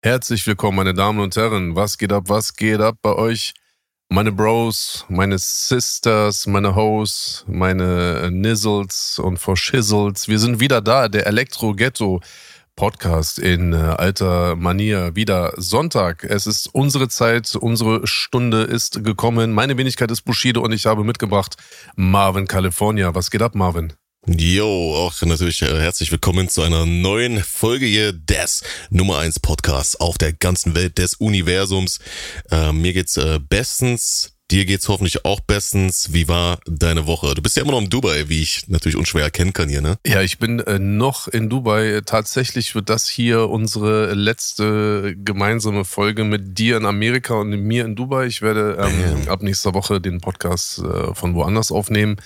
Herzlich willkommen, meine Damen und Herren. Was geht ab, was geht ab bei euch? Meine Bros, meine Sisters, meine Hoes, meine Nizzles und Forschizzles. Wir sind wieder da, der Elektro-Ghetto. Podcast in äh, alter Manier. Wieder Sonntag. Es ist unsere Zeit, unsere Stunde ist gekommen. Meine Wenigkeit ist Bushido und ich habe mitgebracht Marvin California. Was geht ab, Marvin? Jo, auch natürlich äh, herzlich willkommen zu einer neuen Folge hier des Nummer 1 Podcasts auf der ganzen Welt des Universums. Äh, mir geht's äh, bestens. Dir geht's hoffentlich auch bestens. Wie war deine Woche? Du bist ja immer noch in Dubai, wie ich natürlich unschwer erkennen kann hier, ne? Ja, ich bin äh, noch in Dubai. Tatsächlich wird das hier unsere letzte gemeinsame Folge mit dir in Amerika und mir in Dubai. Ich werde ähm, ab nächster Woche den Podcast äh, von woanders aufnehmen.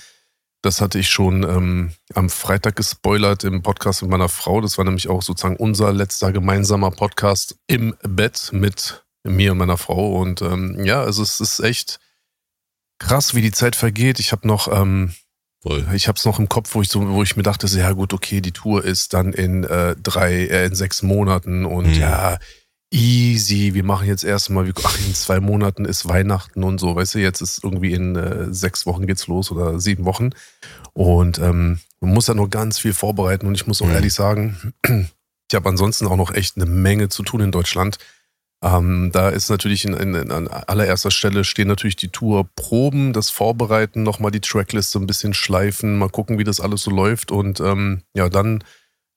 Das hatte ich schon ähm, am Freitag gespoilert im Podcast mit meiner Frau. Das war nämlich auch sozusagen unser letzter gemeinsamer Podcast im Bett mit mir und meiner Frau. Und ähm, ja, also es ist echt krass, wie die Zeit vergeht. Ich habe noch, ähm, Voll. ich habe es noch im Kopf, wo ich so, wo ich mir dachte, so, ja gut, okay, die Tour ist dann in äh, drei, äh, in sechs Monaten und mhm. ja easy, wir machen jetzt erstmal, ach, in zwei Monaten ist Weihnachten und so, weißt du, jetzt ist irgendwie in äh, sechs Wochen geht's los oder sieben Wochen. Und ähm, man muss ja noch ganz viel vorbereiten und ich muss auch mhm. ehrlich sagen, ich habe ansonsten auch noch echt eine Menge zu tun in Deutschland. Ähm, da ist natürlich in, in, in, an allererster Stelle stehen natürlich die Tourproben, das Vorbereiten, nochmal die Trackliste ein bisschen schleifen, mal gucken, wie das alles so läuft und ähm, ja, dann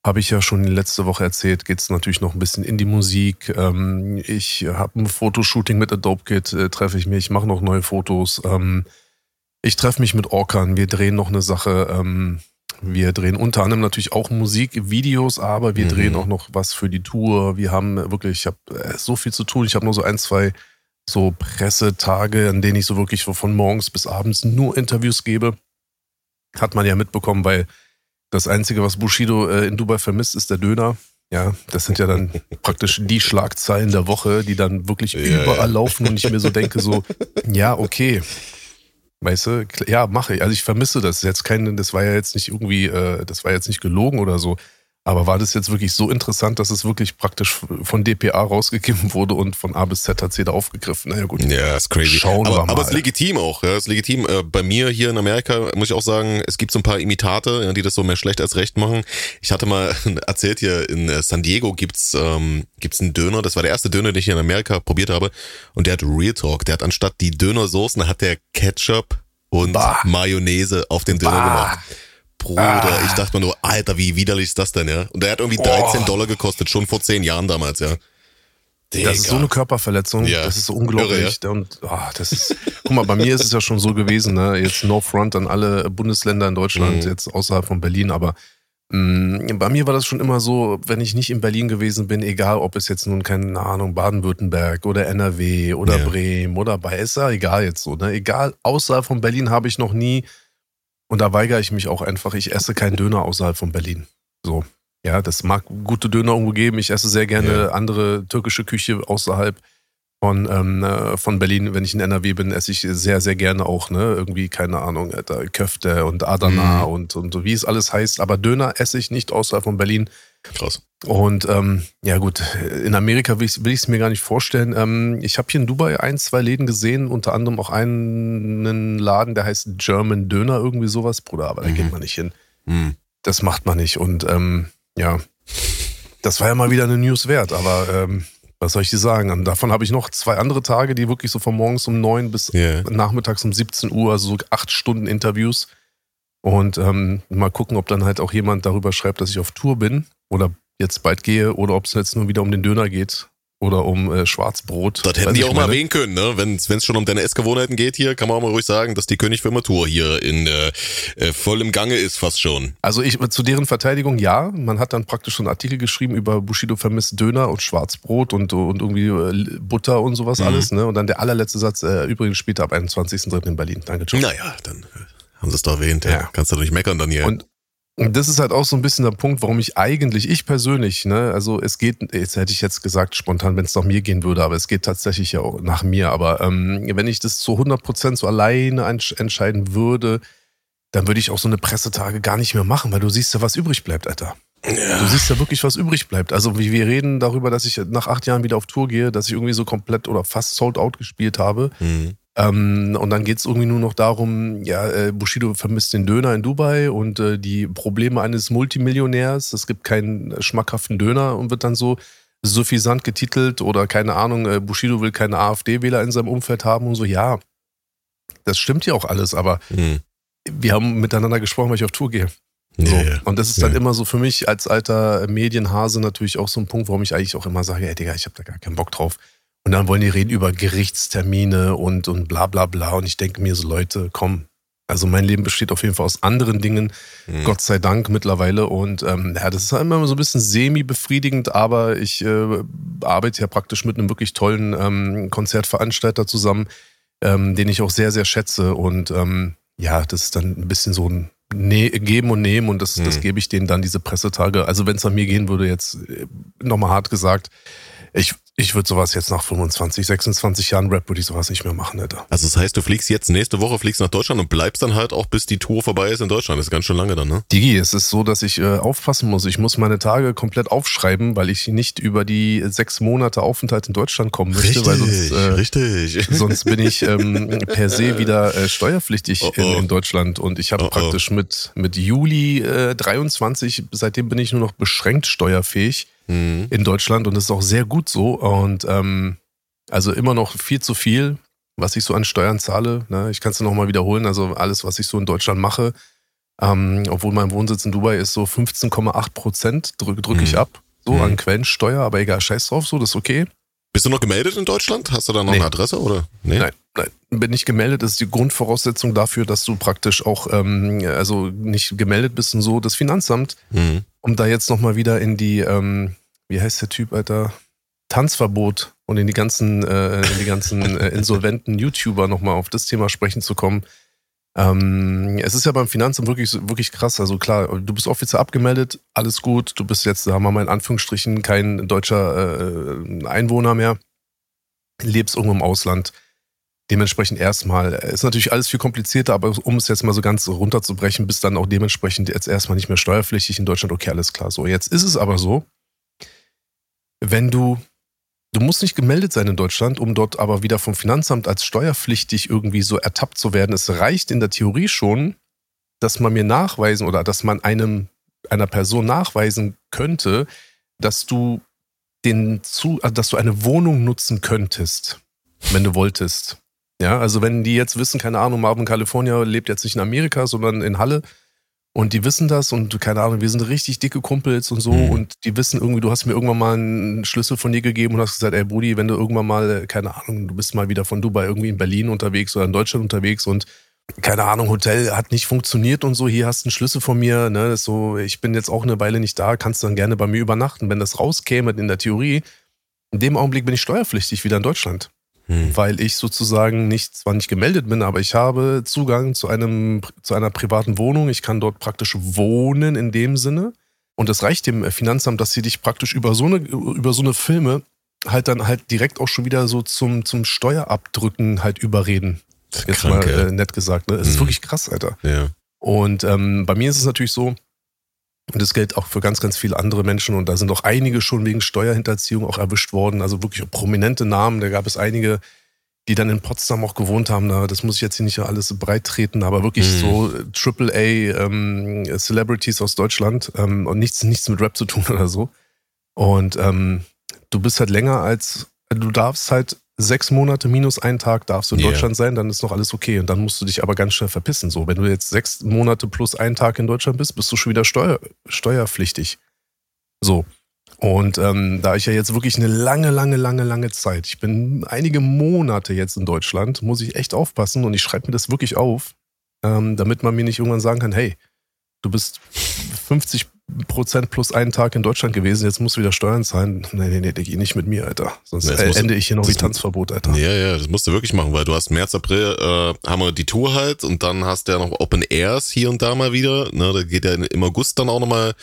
habe ich ja schon letzte Woche erzählt, geht es natürlich noch ein bisschen in die Musik. Ähm, ich habe ein Fotoshooting mit Adobe Kit, äh, treffe ich mich, mache noch neue Fotos. Ähm, ich treffe mich mit Orkan, wir drehen noch eine Sache. Ähm, wir drehen unter anderem natürlich auch Musikvideos, aber wir mhm. drehen auch noch was für die Tour. Wir haben wirklich, ich habe äh, so viel zu tun. Ich habe nur so ein, zwei so Pressetage, an denen ich so wirklich von morgens bis abends nur Interviews gebe. Hat man ja mitbekommen, weil das Einzige, was Bushido äh, in Dubai vermisst, ist der Döner. Ja, das sind ja dann praktisch die Schlagzeilen der Woche, die dann wirklich ja, überall ja. laufen und ich mir so denke, so, ja, okay. Weißt du, ja, mache ich. Also ich vermisse das. Jetzt kein, das war ja jetzt nicht irgendwie, äh, das war jetzt nicht gelogen oder so. Aber war das jetzt wirklich so interessant, dass es wirklich praktisch von DPA rausgegeben wurde und von A bis Z hat sie da aufgegriffen? Naja, gut. Ja, ist crazy. Schauen aber, wir mal. Aber es ist legitim auch. Ja, ist legitim. Äh, bei mir hier in Amerika muss ich auch sagen, es gibt so ein paar Imitate, die das so mehr schlecht als recht machen. Ich hatte mal erzählt hier, in äh, San Diego gibt's ähm, gibt's einen Döner. Das war der erste Döner, den ich hier in Amerika probiert habe. Und der hat Real Talk. Der hat anstatt die Dönersoßen, hat der Ketchup und bah. Mayonnaise auf den Döner bah. gemacht. Bruder, ah. ich dachte mir nur, Alter, wie widerlich ist das denn, ja? Und der hat irgendwie 13 oh. Dollar gekostet, schon vor 10 Jahren damals, ja. Digga. Das ist so eine Körperverletzung, ja. das ist so unglaublich. Irre, ja? Und oh, das ist, guck mal, bei mir ist es ja schon so gewesen, ne? Jetzt No Front an alle Bundesländer in Deutschland, mhm. jetzt außerhalb von Berlin, aber mm, bei mir war das schon immer so, wenn ich nicht in Berlin gewesen bin, egal ob es jetzt nun, keine Ahnung, Baden-Württemberg oder NRW oder ja. Bremen oder bei, ist ja egal jetzt so, ne? Egal, außerhalb von Berlin habe ich noch nie und da weigere ich mich auch einfach. Ich esse keinen Döner außerhalb von Berlin. So. Ja, das mag gute Döner irgendwo geben. Ich esse sehr gerne ja. andere türkische Küche außerhalb von, ähm, äh, von Berlin. Wenn ich in NRW bin, esse ich sehr, sehr gerne auch, ne? Irgendwie, keine Ahnung, Alter, Köfte und Adana mhm. und, und wie es alles heißt. Aber Döner esse ich nicht außerhalb von Berlin. Krass. Und ähm, ja gut, in Amerika will ich es mir gar nicht vorstellen. Ähm, ich habe hier in Dubai ein, zwei Läden gesehen, unter anderem auch einen Laden, der heißt German Döner, irgendwie sowas, Bruder, aber da geht mhm. man nicht hin. Mhm. Das macht man nicht. Und ähm, ja, das war ja mal wieder eine News wert, aber ähm, was soll ich dir sagen? Und davon habe ich noch zwei andere Tage, die wirklich so von morgens um neun bis yeah. nachmittags um 17 Uhr, also so acht Stunden Interviews. Und ähm, mal gucken, ob dann halt auch jemand darüber schreibt, dass ich auf Tour bin oder jetzt bald gehe oder ob es jetzt nur wieder um den Döner geht oder um äh, Schwarzbrot. Das hätten die auch mal erwähnen können, ne? Wenn es schon um deine Essgewohnheiten geht hier, kann man auch mal ruhig sagen, dass die König für Tour hier in äh, äh, voll im Gange ist, fast schon. Also ich zu deren Verteidigung ja. Man hat dann praktisch schon einen Artikel geschrieben über Bushido vermisst Döner und Schwarzbrot und, und irgendwie äh, Butter und sowas mhm. alles, ne? Und dann der allerletzte Satz, äh, übrigens später ab 21.03. in Berlin. Danke, ciao. Naja, dann äh, haben sie es doch erwähnt, ja. ja. Kannst du doch nicht meckern dann hier. Und und das ist halt auch so ein bisschen der Punkt, warum ich eigentlich, ich persönlich, ne, also es geht, jetzt hätte ich jetzt gesagt spontan, wenn es nach mir gehen würde, aber es geht tatsächlich ja auch nach mir. Aber ähm, wenn ich das zu 100 Prozent so alleine entscheiden würde, dann würde ich auch so eine Pressetage gar nicht mehr machen, weil du siehst ja, was übrig bleibt, Alter. Ja. Du siehst ja wirklich, was übrig bleibt. Also wie wir reden darüber, dass ich nach acht Jahren wieder auf Tour gehe, dass ich irgendwie so komplett oder fast sold out gespielt habe. Mhm. Ähm, und dann geht es irgendwie nur noch darum, ja, äh, Bushido vermisst den Döner in Dubai und äh, die Probleme eines Multimillionärs. Es gibt keinen schmackhaften Döner und wird dann so suffisant getitelt oder keine Ahnung, äh, Bushido will keine AfD-Wähler in seinem Umfeld haben und so. Ja, das stimmt ja auch alles, aber mhm. wir haben miteinander gesprochen, weil ich auf Tour gehe. So. Yeah. Und das ist dann yeah. immer so für mich als alter Medienhase natürlich auch so ein Punkt, warum ich eigentlich auch immer sage, ey Digga, ich habe da gar keinen Bock drauf. Und dann wollen die reden über Gerichtstermine und, und bla bla bla. Und ich denke mir so, Leute, komm. Also mein Leben besteht auf jeden Fall aus anderen Dingen, mhm. Gott sei Dank mittlerweile. Und ähm, ja, das ist halt immer so ein bisschen semi-befriedigend, aber ich äh, arbeite ja praktisch mit einem wirklich tollen ähm, Konzertveranstalter zusammen, ähm, den ich auch sehr, sehr schätze. Und ähm, ja, das ist dann ein bisschen so ein ne Geben und Nehmen und das, mhm. das gebe ich denen dann diese Pressetage. Also wenn es an mir gehen würde, jetzt äh, nochmal hart gesagt, ich, ich würde sowas jetzt nach 25, 26 Jahren Rap würde ich sowas nicht mehr machen, Alter. Also das heißt, du fliegst jetzt nächste Woche, fliegst nach Deutschland und bleibst dann halt auch bis die Tour vorbei ist in Deutschland. Das ist ganz schön lange dann, ne? Digi, es ist so, dass ich äh, aufpassen muss. Ich muss meine Tage komplett aufschreiben, weil ich nicht über die sechs Monate Aufenthalt in Deutschland kommen möchte. Richtig, weil sonst, äh, richtig. Sonst bin ich ähm, per se wieder äh, steuerpflichtig oh, oh. In, in, Deutschland und ich habe oh, oh, praktisch mit, mit Juli äh, 23, seitdem bin ich nur noch beschränkt steuerfähig mhm. in Deutschland und das ist auch sehr gut so. Und ähm, also immer noch viel zu viel, was ich so an Steuern zahle. Ne? Ich kann es nochmal wiederholen. Also alles, was ich so in Deutschland mache, ähm, obwohl mein Wohnsitz in Dubai ist, so 15,8 Prozent drücke drück ich mhm. ab. So mhm. an Quellensteuer, aber egal, scheiß drauf, so, das ist okay. Bist du noch gemeldet in Deutschland? Hast du da noch nee. eine Adresse oder? Nee? Nein, Bin nicht gemeldet, ist die Grundvoraussetzung dafür, dass du praktisch auch, ähm, also nicht gemeldet bist und so, das Finanzamt, mhm um da jetzt nochmal wieder in die, ähm, wie heißt der Typ, Alter? Tanzverbot und in die ganzen, äh, in die ganzen äh, insolventen YouTuber nochmal auf das Thema sprechen zu kommen. Ähm, es ist ja beim Finanzamt wirklich, wirklich krass. Also klar, du bist offiziell abgemeldet, alles gut. Du bist jetzt, sagen wir mal in Anführungsstrichen, kein deutscher äh, Einwohner mehr. Lebst irgendwo im Ausland. Dementsprechend erstmal, äh, ist natürlich alles viel komplizierter, aber um es jetzt mal so ganz runterzubrechen, bist dann auch dementsprechend jetzt erstmal nicht mehr steuerpflichtig in Deutschland. Okay, alles klar. So, jetzt ist es aber so, wenn du, du musst nicht gemeldet sein in Deutschland, um dort aber wieder vom Finanzamt als steuerpflichtig irgendwie so ertappt zu werden. Es reicht in der Theorie schon, dass man mir nachweisen oder dass man einem, einer Person nachweisen könnte, dass du den zu, also dass du eine Wohnung nutzen könntest, wenn du wolltest. Ja, also wenn die jetzt wissen, keine Ahnung, Marvin California lebt jetzt nicht in Amerika, sondern in Halle und die wissen das und keine Ahnung, wir sind richtig dicke Kumpels und so mhm. und die wissen irgendwie, du hast mir irgendwann mal einen Schlüssel von dir gegeben und hast gesagt, ey Brudi, wenn du irgendwann mal, keine Ahnung, du bist mal wieder von Dubai irgendwie in Berlin unterwegs oder in Deutschland unterwegs und keine Ahnung, Hotel hat nicht funktioniert und so, hier hast du einen Schlüssel von mir, ne, das ist so, ich bin jetzt auch eine Weile nicht da, kannst dann gerne bei mir übernachten. Wenn das rauskäme in der Theorie, in dem Augenblick bin ich steuerpflichtig wieder in Deutschland hm. weil ich sozusagen nicht, zwar nicht gemeldet bin, aber ich habe Zugang zu einem, zu einer privaten Wohnung. Ich kann dort praktisch wohnen in dem Sinne. Und es reicht dem Finanzamt, dass sie dich praktisch über so eine, über so eine Filme halt dann halt direkt auch schon wieder so zum, zum Steuerabdrücken halt überreden. Jetzt krank, mal äh, nett gesagt. Ne? Es hm. ist wirklich krass, Alter. Ja. Und ähm, bei mir ist es natürlich so, und das gilt auch für ganz, ganz viele andere Menschen. Und da sind auch einige schon wegen Steuerhinterziehung auch erwischt worden. Also wirklich prominente Namen. Da gab es einige, die dann in Potsdam auch gewohnt haben. Das muss ich jetzt hier nicht alles breit treten, aber wirklich mhm. so Triple A ähm, Celebrities aus Deutschland ähm, und nichts, nichts mit Rap zu tun oder so. Und ähm, du bist halt länger als, du darfst halt sechs Monate minus einen Tag darfst du in yeah. Deutschland sein, dann ist noch alles okay. Und dann musst du dich aber ganz schnell verpissen. So, wenn du jetzt sechs Monate plus einen Tag in Deutschland bist, bist du schon wieder steuer, steuerpflichtig. So. Und ähm, da ich ja jetzt wirklich eine lange, lange, lange, lange Zeit, ich bin einige Monate jetzt in Deutschland, muss ich echt aufpassen und ich schreibe mir das wirklich auf, ähm, damit man mir nicht irgendwann sagen kann, hey, du bist 50 Prozent plus einen Tag in Deutschland gewesen, jetzt musst du wieder Steuern zahlen. Nee, nee, nee, Diggi, nicht mit mir, Alter. Sonst ja, ende ich hier noch wie Tanzverbot, Alter. Ja, ja, das musst du wirklich machen, weil du hast März, April, äh, haben wir die Tour halt und dann hast du ja noch Open Airs hier und da mal wieder. Ne, da geht ja im August dann auch nochmal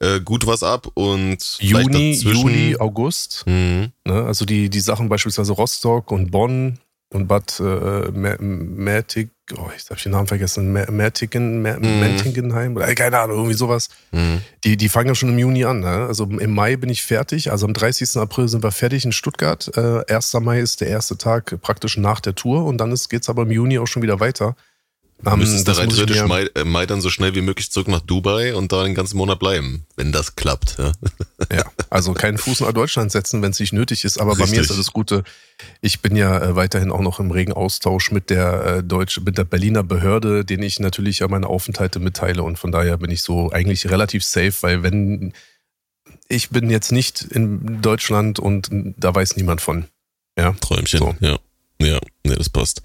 äh, gut was ab und Juni, Juli, August. Mhm. Ne, also die, die Sachen beispielsweise Rostock und Bonn und Bad äh, Mertig oh, ich habe den Namen vergessen, Mertingen, Mertingenheim oder keine Ahnung, irgendwie sowas. Mhm. Die, die fangen ja schon im Juni an. Ne? Also im Mai bin ich fertig. Also am 30. April sind wir fertig in Stuttgart. Äh, 1. Mai ist der erste Tag praktisch nach der Tour und dann geht es aber im Juni auch schon wieder weiter. Du müsstest da rein theoretisch Mai, äh, Mai dann so schnell wie möglich zurück nach Dubai und da den ganzen Monat bleiben, wenn das klappt. Ja, ja also keinen Fuß nach Deutschland setzen, wenn es nicht nötig ist. Aber Richtig. bei mir ist das Gute. Ich bin ja äh, weiterhin auch noch im regen Austausch mit der äh, Deutsch, mit der Berliner Behörde, den ich natürlich ja meine Aufenthalte mitteile. Und von daher bin ich so eigentlich relativ safe, weil wenn ich bin jetzt nicht in Deutschland und da weiß niemand von. Ja. Träumchen, so. ja. Ja, nee, das passt.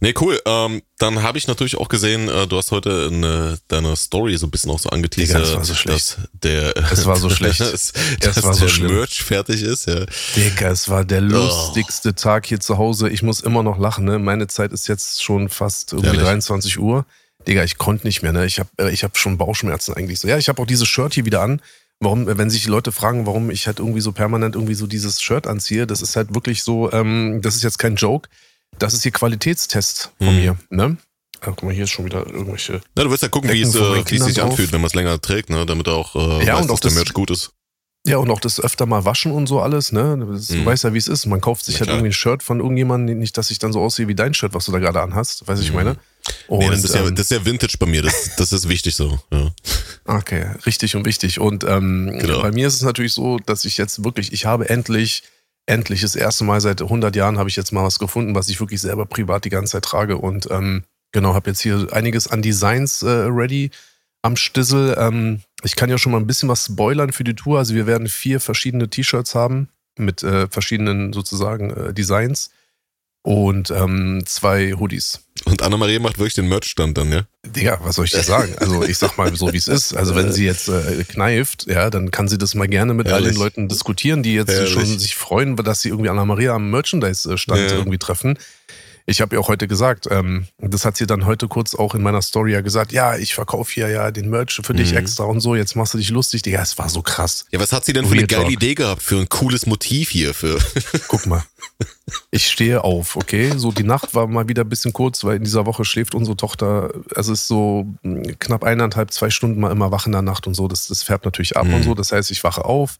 Nee, cool. Ähm, dann habe ich natürlich auch gesehen, äh, du hast heute eine, deine Story so ein bisschen auch so angeteasert, Digga, das war so schlecht. dass der, es war so schlecht, dass, dass war so der schlimm. Merch fertig ist. Ja. Digga, es war der oh. lustigste oh. Tag hier zu Hause. Ich muss immer noch lachen. Ne? Meine Zeit ist jetzt schon fast irgendwie Ehrlich? 23 Uhr. Digga, ich konnte nicht mehr. Ne? Ich habe äh, ich hab schon Bauchschmerzen eigentlich so. Ja, ich habe auch dieses Shirt hier wieder an. Warum, wenn sich die Leute fragen, warum ich halt irgendwie so permanent irgendwie so dieses Shirt anziehe, das ist halt wirklich so, ähm, das ist jetzt kein Joke. Das ist hier Qualitätstest von hm. mir, ne? Ah, guck mal, hier ist schon wieder irgendwelche. Na, du wirst ja gucken, wie es, äh, wie es sich anfühlt, wenn man es länger trägt, ne? Damit auch äh, ja, weiß, und dass der Merch gut ist. Ja, und auch das öfter mal waschen und so alles, ne? Das, mhm. Du weißt ja, wie es ist. Man kauft sich ja, halt irgendwie ein Shirt von irgendjemandem, nicht, dass ich dann so aussehe wie dein Shirt, was du da gerade anhast. Weißt du, mhm. ich meine? Und, nee, das, ist ja, ähm, das ist ja Vintage bei mir, das, das ist wichtig so. Ja. Okay, richtig und wichtig. Und ähm, genau. bei mir ist es natürlich so, dass ich jetzt wirklich, ich habe endlich, endlich das erste Mal seit 100 Jahren habe ich jetzt mal was gefunden, was ich wirklich selber privat die ganze Zeit trage. Und ähm, genau, habe jetzt hier einiges an Designs äh, ready am Stissel. Ähm, ich kann ja schon mal ein bisschen was spoilern für die Tour. Also wir werden vier verschiedene T-Shirts haben mit äh, verschiedenen sozusagen äh, Designs und ähm, zwei Hoodies. Und Anna-Maria macht wirklich den Merch-Stand dann, ja? Digga, was soll ich dir sagen? Also ich sag mal so, wie es ist. Also wenn sie jetzt äh, kneift, ja, dann kann sie das mal gerne mit Ehrlich? all den Leuten diskutieren, die jetzt Ehrlich? schon sich freuen, dass sie irgendwie Anna-Maria am Merchandise-Stand ja. irgendwie treffen. Ich habe ihr auch heute gesagt, ähm, das hat sie dann heute kurz auch in meiner Story ja gesagt, ja, ich verkaufe hier ja den Merch für dich mhm. extra und so, jetzt machst du dich lustig. Ja, es war so krass. Ja, was hat sie denn für eine geile Idee gehabt, für ein cooles Motiv hier? Für Guck mal. Ich stehe auf, okay? So, die Nacht war mal wieder ein bisschen kurz, weil in dieser Woche schläft unsere Tochter, also es ist so hm, knapp eineinhalb, zwei Stunden mal immer wach in der Nacht und so. Das, das färbt natürlich ab mhm. und so. Das heißt, ich wache auf,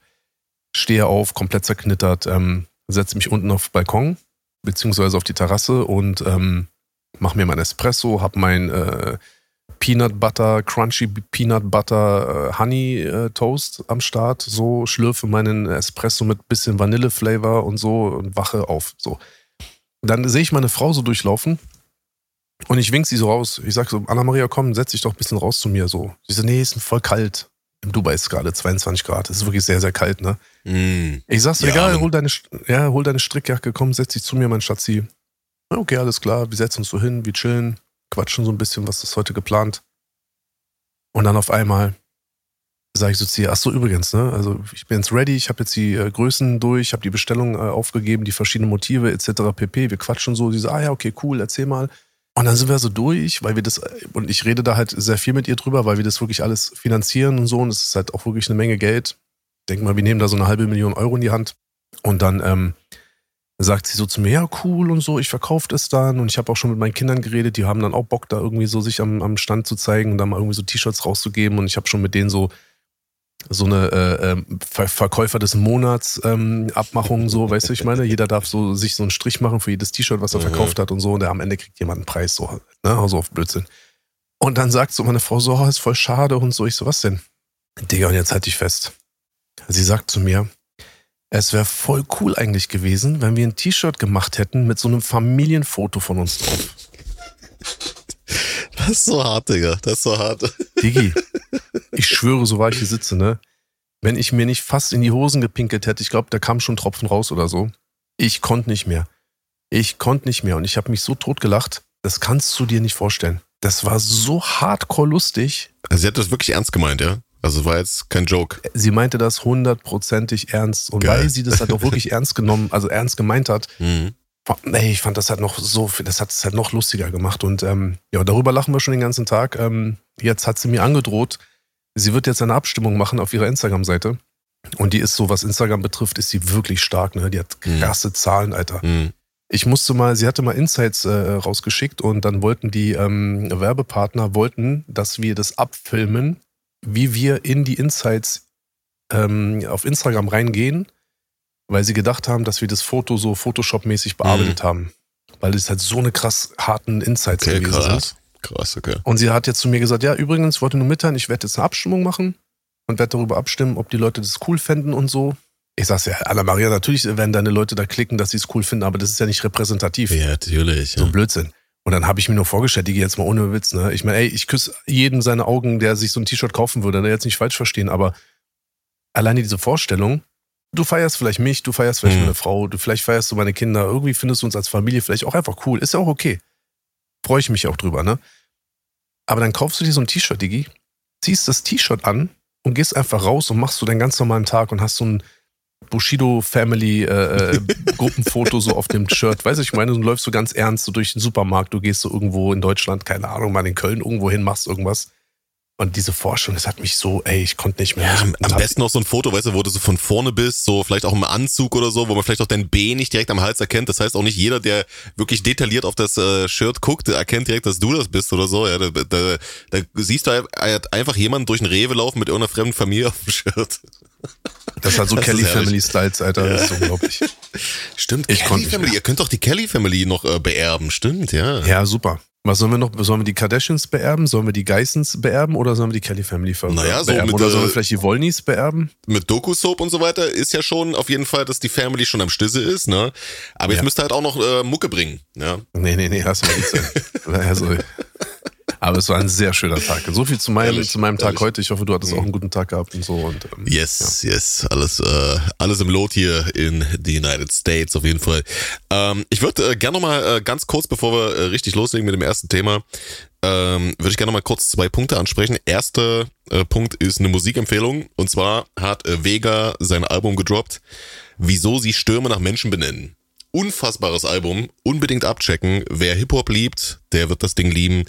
stehe auf, komplett zerknittert, ähm, setze mich unten auf den Balkon, beziehungsweise auf die Terrasse und ähm, mache mir mein Espresso, habe mein äh, Peanut Butter, Crunchy Peanut Butter äh, Honey äh, Toast am Start, so schlürfe meinen Espresso mit bisschen Vanille-Flavor und so und wache auf. So. Dann sehe ich meine Frau so durchlaufen und ich wink sie so raus. Ich sag so, Anna-Maria, komm, setz dich doch ein bisschen raus zu mir. So. Sie so, nee, ist voll kalt. Im Dubai ist es gerade 22 Grad. Es ist wirklich sehr, sehr kalt, ne? Mm. Ich sag's, ja, egal, hol deine, ja, hol deine Strickjacke, komm, setz dich zu mir, mein Schatzi. Okay, alles klar, wir setzen uns so hin, wir chillen, quatschen so ein bisschen, was ist heute geplant. Und dann auf einmal sage ich so zu ihr, ach so, übrigens, ne? Also ich bin jetzt ready, ich habe jetzt die äh, Größen durch, habe die Bestellung äh, aufgegeben, die verschiedenen Motive etc. pp. Wir quatschen so, die so, ah ja, okay, cool, erzähl mal. Und dann sind wir so durch, weil wir das, und ich rede da halt sehr viel mit ihr drüber, weil wir das wirklich alles finanzieren und so. Und es ist halt auch wirklich eine Menge Geld. Denk mal, wir nehmen da so eine halbe Million Euro in die Hand. Und dann ähm, sagt sie so zu mir, ja, cool und so, ich verkaufe das dann. Und ich habe auch schon mit meinen Kindern geredet, die haben dann auch Bock, da irgendwie so sich am, am Stand zu zeigen und da mal irgendwie so T-Shirts rauszugeben. Und ich habe schon mit denen so so eine äh, ähm, Ver Verkäufer des Monats ähm, Abmachung so, weißt du, ich meine, jeder darf so sich so einen Strich machen für jedes T-Shirt, was er mhm. verkauft hat und so und der am Ende kriegt jemand einen Preis so, ne, also auf Blödsinn. Und dann sagt so meine Frau so, oh, ist voll schade und so, ich so, was denn? Digga, und jetzt halt dich fest. Sie sagt zu mir, es wäre voll cool eigentlich gewesen, wenn wir ein T-Shirt gemacht hätten mit so einem Familienfoto von uns drauf. Das ist so hart, Digga. Das ist so hart. Digi, ich schwöre, so war ich hier sitze, ne? Wenn ich mir nicht fast in die Hosen gepinkelt hätte, ich glaube, da kam schon Tropfen raus oder so. Ich konnte nicht mehr. Ich konnte nicht mehr und ich habe mich so tot gelacht. Das kannst du dir nicht vorstellen. Das war so hardcore lustig. Also sie hat das wirklich ernst gemeint, ja? Also war jetzt kein Joke. Sie meinte das hundertprozentig ernst. Und Geil. weil sie das halt auch wirklich ernst genommen, also ernst gemeint hat, mhm. Ey, ich fand das halt noch so, das hat es halt noch lustiger gemacht. Und ähm, ja, darüber lachen wir schon den ganzen Tag. Ähm, jetzt hat sie mir angedroht, Sie wird jetzt eine Abstimmung machen auf ihrer Instagram-Seite. Und die ist so, was Instagram betrifft, ist sie wirklich stark. Ne? Die hat mhm. krasse mhm. Zahlen, Alter. Mhm. Ich musste mal, sie hatte mal Insights äh, rausgeschickt und dann wollten die ähm, Werbepartner wollten, dass wir das abfilmen, wie wir in die Insights ähm, auf Instagram reingehen, weil sie gedacht haben, dass wir das Foto so Photoshop-mäßig bearbeitet mhm. haben. Weil es halt so eine krass harten Insights okay, gewesen krass. sind. Krass, okay. Und sie hat jetzt zu mir gesagt, ja, übrigens, ich wollte nur mitteilen, ich werde jetzt eine Abstimmung machen und werde darüber abstimmen, ob die Leute das cool fänden und so. Ich sag's ja, Anna Maria, natürlich werden deine Leute da klicken, dass sie es cool finden, aber das ist ja nicht repräsentativ. Ja, natürlich. So ja. Blödsinn. Und dann habe ich mir nur vorgestellt, die jetzt mal ohne Witz, ne? Ich meine, ey, ich küsse jeden seine Augen, der sich so ein T-Shirt kaufen würde, ne? Jetzt nicht falsch verstehen, aber alleine diese Vorstellung, du feierst vielleicht mich, du feierst vielleicht mhm. meine Frau, du vielleicht feierst du meine Kinder, irgendwie findest du uns als Familie vielleicht auch einfach cool. Ist ja auch okay. Freue ich mich auch drüber, ne? Aber dann kaufst du dir so ein T-Shirt, Digi, ziehst das T-Shirt an und gehst einfach raus und machst so deinen ganz normalen Tag und hast so ein Bushido Family äh, äh Gruppenfoto so auf dem Shirt. Weißt du, ich meine, du läufst so ganz ernst so durch den Supermarkt, du gehst so irgendwo in Deutschland, keine Ahnung, mal in Köln irgendwo hin, machst irgendwas. Und diese Vorstellung, das hat mich so, ey, ich konnte nicht mehr. Ja, am, am besten noch so ein Foto, weißt du, wo du so von vorne bist, so vielleicht auch im Anzug oder so, wo man vielleicht auch dein B nicht direkt am Hals erkennt. Das heißt auch nicht jeder, der wirklich detailliert auf das äh, Shirt guckt, erkennt direkt, dass du das bist oder so. Ja, da, da, da siehst du halt einfach jemanden durch den Rewe laufen mit irgendeiner fremden Familie auf dem Shirt. Das hat so das Kelly Family Styles, Alter. Ja. Das ist unglaublich. Stimmt, ich Kelly Family. Ihr könnt doch die Kelly Family noch äh, beerben, stimmt, ja. Ja, super. Was sollen wir noch? Sollen wir die Kardashians beerben? Sollen wir die Geissens beerben oder sollen wir die Kelly Family vererben? Naja, so mit, oder sollen wir äh, vielleicht die Wollnies beerben? Mit Doku-Soap und so weiter ist ja schon auf jeden Fall, dass die Family schon am Stisse ist, ne? Aber ja. jetzt müsst ihr halt auch noch äh, Mucke bringen, ja? Nee, nee, nee, hast du nicht also, aber es war ein sehr schöner Tag. So viel zu meinem, ehrlich, zu meinem Tag ehrlich. heute. Ich hoffe, du hattest mhm. auch einen guten Tag gehabt und so. Und, ähm, yes, ja. yes. Alles, äh, alles im Lot hier in the United States auf jeden Fall. Ähm, ich würde äh, gerne nochmal äh, ganz kurz, bevor wir äh, richtig loslegen mit dem ersten Thema, ähm, würde ich gerne nochmal kurz zwei Punkte ansprechen. Erster äh, Punkt ist eine Musikempfehlung. Und zwar hat äh, Vega sein Album gedroppt, Wieso sie Stürme nach Menschen benennen unfassbares Album. Unbedingt abchecken. Wer Hip-Hop liebt, der wird das Ding lieben.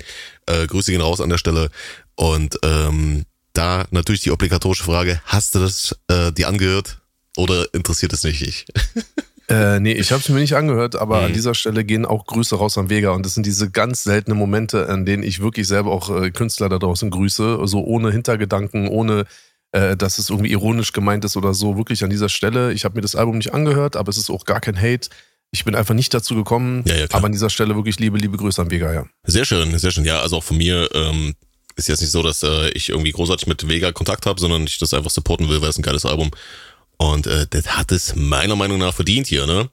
Äh, Grüße gehen raus an der Stelle. Und ähm, da natürlich die obligatorische Frage, hast du das äh, dir angehört oder interessiert es nicht dich? Äh, nee, ich habe es mir nicht angehört, aber mhm. an dieser Stelle gehen auch Grüße raus an Vega. Und das sind diese ganz seltenen Momente, an denen ich wirklich selber auch äh, Künstler da draußen grüße, so ohne Hintergedanken, ohne äh, dass es irgendwie ironisch gemeint ist oder so. Wirklich an dieser Stelle. Ich habe mir das Album nicht angehört, aber es ist auch gar kein Hate. Ich bin einfach nicht dazu gekommen. Ja, ja, aber an dieser Stelle wirklich liebe, liebe Grüße an Vega, ja. Sehr schön, sehr schön. Ja, also auch von mir ähm, ist jetzt nicht so, dass äh, ich irgendwie großartig mit Vega Kontakt habe, sondern ich das einfach supporten will, weil es ein geiles Album. Und äh, das hat es meiner Meinung nach verdient hier, ne?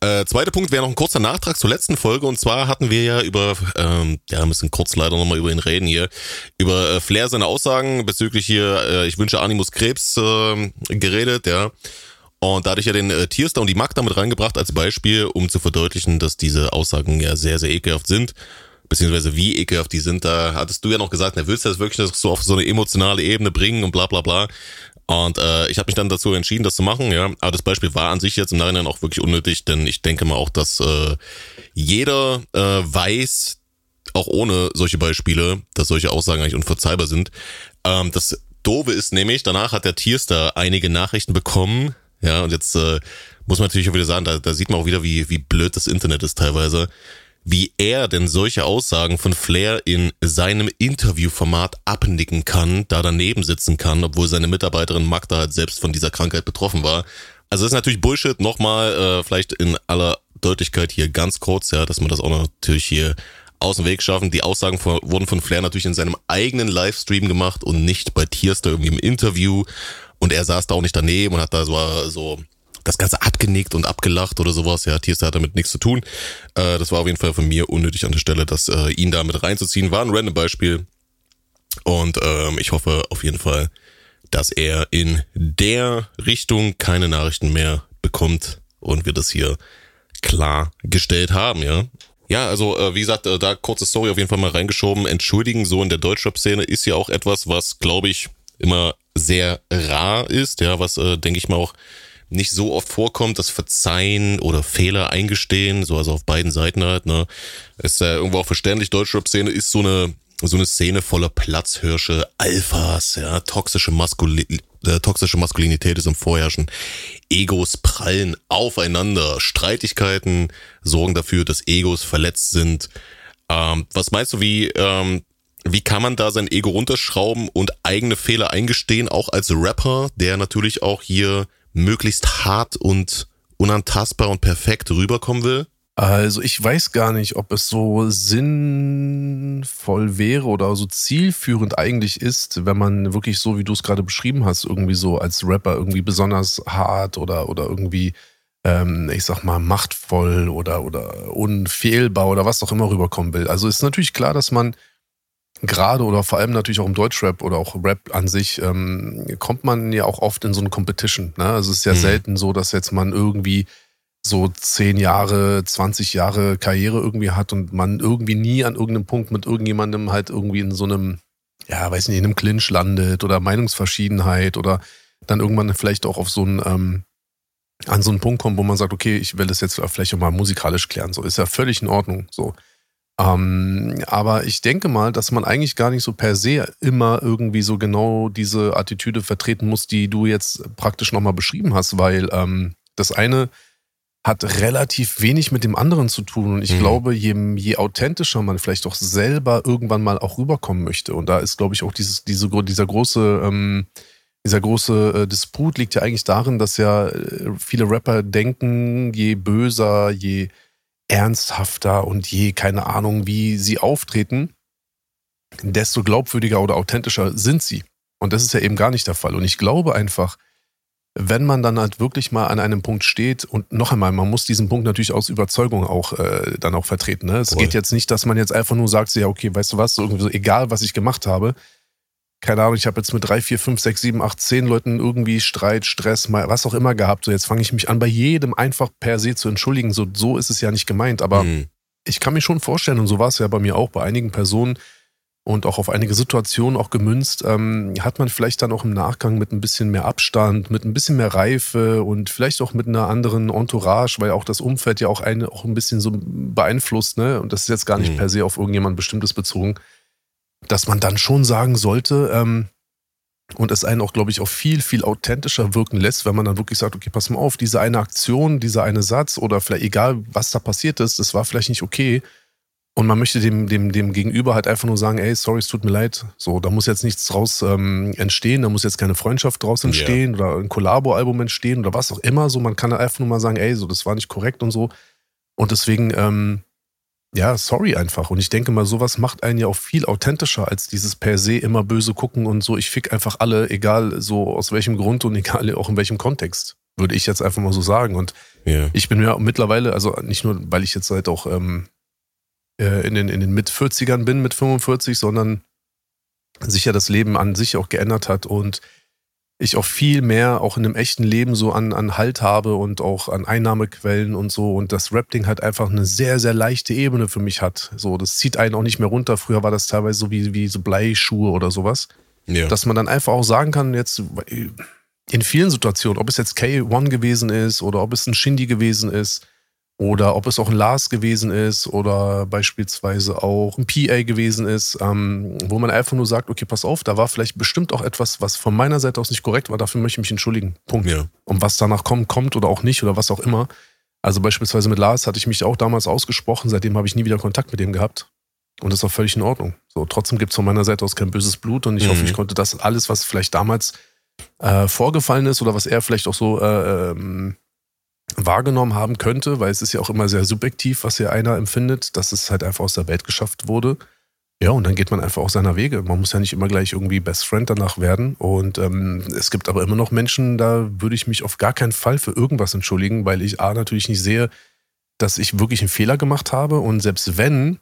Äh, zweiter Punkt wäre noch ein kurzer Nachtrag zur letzten Folge. Und zwar hatten wir ja über, ähm, ja, müssen kurz leider nochmal über ihn reden hier, über äh, Flair seine Aussagen bezüglich hier, äh, ich wünsche Animus Krebs äh, geredet, ja. Und da hatte ich ja den äh, Tierstar und die Magda mit reingebracht als Beispiel, um zu verdeutlichen, dass diese Aussagen ja sehr, sehr ekelhaft sind. Beziehungsweise wie ekelhaft die sind. Da hattest du ja noch gesagt, na, willst du das wirklich so auf so eine emotionale Ebene bringen und bla bla bla. Und äh, ich habe mich dann dazu entschieden, das zu machen, ja. Aber das Beispiel war an sich jetzt im Nachhinein auch wirklich unnötig, denn ich denke mal auch, dass äh, jeder äh, weiß, auch ohne solche Beispiele, dass solche Aussagen eigentlich unverzeihbar sind. Ähm, das Doofe ist nämlich, danach hat der Tierstar einige Nachrichten bekommen, ja, und jetzt äh, muss man natürlich auch wieder sagen, da, da sieht man auch wieder, wie, wie blöd das Internet ist teilweise, wie er denn solche Aussagen von Flair in seinem Interviewformat abnicken kann, da daneben sitzen kann, obwohl seine Mitarbeiterin Magda halt selbst von dieser Krankheit betroffen war. Also das ist natürlich Bullshit. Nochmal, äh, vielleicht in aller Deutlichkeit hier ganz kurz, ja, dass man das auch natürlich hier aus dem Weg schaffen. Die Aussagen von, wurden von Flair natürlich in seinem eigenen Livestream gemacht und nicht bei Tierster irgendwie im Interview. Und er saß da auch nicht daneben und hat da so, so das Ganze abgenickt und abgelacht oder sowas. Ja, Tierster hat damit nichts zu tun. Äh, das war auf jeden Fall von mir unnötig an der Stelle, das äh, ihn da mit reinzuziehen. War ein random Beispiel. Und ähm, ich hoffe auf jeden Fall, dass er in der Richtung keine Nachrichten mehr bekommt und wir das hier klargestellt haben, ja. Ja, also äh, wie gesagt, äh, da kurze Story auf jeden Fall mal reingeschoben. Entschuldigen so in der Deutschrap-Szene ist ja auch etwas, was, glaube ich, immer sehr rar ist, ja, was, äh, denke ich mal, auch nicht so oft vorkommt, das Verzeihen oder Fehler eingestehen, so also auf beiden Seiten halt, ne. Ist ja irgendwo auch verständlich, Deutschrap-Szene ist so eine, so eine Szene voller Platzhirsche, Alphas, ja, toxische Maskul äh, toxische Maskulinität ist im Vorherrschen. Egos prallen aufeinander. Streitigkeiten sorgen dafür, dass Egos verletzt sind. Ähm, was meinst du, wie, ähm, wie kann man da sein Ego runterschrauben und eigene Fehler eingestehen, auch als Rapper, der natürlich auch hier möglichst hart und unantastbar und perfekt rüberkommen will? Also ich weiß gar nicht, ob es so sinnvoll wäre oder so zielführend eigentlich ist, wenn man wirklich so, wie du es gerade beschrieben hast, irgendwie so als Rapper irgendwie besonders hart oder, oder irgendwie, ähm, ich sag mal, machtvoll oder, oder unfehlbar oder was auch immer rüberkommen will. Also ist natürlich klar, dass man gerade oder vor allem natürlich auch im Deutschrap oder auch Rap an sich, ähm, kommt man ja auch oft in so eine Competition. Ne? Also es ist ja mhm. selten so, dass jetzt man irgendwie so zehn Jahre, 20 Jahre Karriere irgendwie hat und man irgendwie nie an irgendeinem Punkt mit irgendjemandem halt irgendwie in so einem, ja, weiß nicht, in einem Clinch landet oder Meinungsverschiedenheit oder dann irgendwann vielleicht auch auf so einen, ähm, an so einen Punkt kommt, wo man sagt, okay, ich will das jetzt vielleicht auch mal musikalisch klären. So ist ja völlig in Ordnung. So. Ähm, aber ich denke mal, dass man eigentlich gar nicht so per se immer irgendwie so genau diese Attitüde vertreten muss, die du jetzt praktisch nochmal beschrieben hast, weil ähm, das eine hat relativ wenig mit dem anderen zu tun. Und ich mhm. glaube, je, je authentischer man vielleicht auch selber irgendwann mal auch rüberkommen möchte, und da ist, glaube ich, auch dieses, diese, dieser große, ähm, dieser große äh, Disput liegt ja eigentlich darin, dass ja äh, viele Rapper denken, je böser, je ernsthafter und je, keine Ahnung, wie sie auftreten, desto glaubwürdiger oder authentischer sind sie. Und das ist ja eben gar nicht der Fall. Und ich glaube einfach, wenn man dann halt wirklich mal an einem Punkt steht und noch einmal, man muss diesen Punkt natürlich aus Überzeugung auch äh, dann auch vertreten. Ne? Es Voll. geht jetzt nicht, dass man jetzt einfach nur sagt, ja, okay, weißt du was, irgendwie so, egal was ich gemacht habe, keine Ahnung, ich habe jetzt mit drei, vier, fünf, sechs, sieben, acht, zehn Leuten irgendwie Streit, Stress, mal was auch immer gehabt. So, jetzt fange ich mich an, bei jedem einfach per se zu entschuldigen. So, so ist es ja nicht gemeint, aber mhm. ich kann mir schon vorstellen, und so war es ja bei mir auch, bei einigen Personen, und auch auf einige Situationen auch gemünzt, ähm, hat man vielleicht dann auch im Nachgang mit ein bisschen mehr Abstand, mit ein bisschen mehr Reife und vielleicht auch mit einer anderen Entourage, weil auch das Umfeld ja auch einen auch ein bisschen so beeinflusst, ne? Und das ist jetzt gar nicht mhm. per se auf irgendjemand Bestimmtes bezogen, dass man dann schon sagen sollte, ähm, und es einen auch, glaube ich, auch viel, viel authentischer wirken lässt, wenn man dann wirklich sagt, okay, pass mal auf, diese eine Aktion, dieser eine Satz oder vielleicht egal, was da passiert ist, das war vielleicht nicht okay und man möchte dem, dem, dem Gegenüber halt einfach nur sagen, ey, sorry, es tut mir leid. So, da muss jetzt nichts draus ähm, entstehen, da muss jetzt keine Freundschaft draus entstehen yeah. oder ein Kollabo-Album entstehen oder was auch immer. So, man kann einfach nur mal sagen, ey, so, das war nicht korrekt und so. Und deswegen, ähm, ja, sorry einfach. Und ich denke mal, sowas macht einen ja auch viel authentischer als dieses per se immer böse gucken und so, ich fick einfach alle, egal so aus welchem Grund und egal auch in welchem Kontext. Würde ich jetzt einfach mal so sagen. Und yeah. ich bin ja mittlerweile, also nicht nur, weil ich jetzt halt auch ähm, äh, in den, in den Mit-40ern bin mit 45, sondern sich ja das Leben an sich auch geändert hat und ich auch viel mehr auch in einem echten Leben so an, an Halt habe und auch an Einnahmequellen und so und das Rap-Ding halt einfach eine sehr, sehr leichte Ebene für mich hat. So, das zieht einen auch nicht mehr runter. Früher war das teilweise so wie, wie so Bleischuhe oder sowas. Ja. Dass man dann einfach auch sagen kann, jetzt in vielen Situationen, ob es jetzt K1 gewesen ist oder ob es ein Shindy gewesen ist, oder ob es auch ein Lars gewesen ist oder beispielsweise auch ein PA gewesen ist, ähm, wo man einfach nur sagt, okay, pass auf, da war vielleicht bestimmt auch etwas, was von meiner Seite aus nicht korrekt war, dafür möchte ich mich entschuldigen. Punkt. Ja. Und was danach kommt, kommt oder auch nicht oder was auch immer. Also beispielsweise mit Lars hatte ich mich auch damals ausgesprochen, seitdem habe ich nie wieder Kontakt mit ihm gehabt. Und das ist auch völlig in Ordnung. So, trotzdem gibt es von meiner Seite aus kein böses Blut und ich mhm. hoffe, ich konnte das alles, was vielleicht damals äh, vorgefallen ist oder was er vielleicht auch so äh, ähm, wahrgenommen haben könnte, weil es ist ja auch immer sehr subjektiv, was hier einer empfindet, dass es halt einfach aus der Welt geschafft wurde. Ja, und dann geht man einfach auch seiner Wege. Man muss ja nicht immer gleich irgendwie Best Friend danach werden. Und ähm, es gibt aber immer noch Menschen, da würde ich mich auf gar keinen Fall für irgendwas entschuldigen, weil ich A natürlich nicht sehe, dass ich wirklich einen Fehler gemacht habe. Und selbst wenn,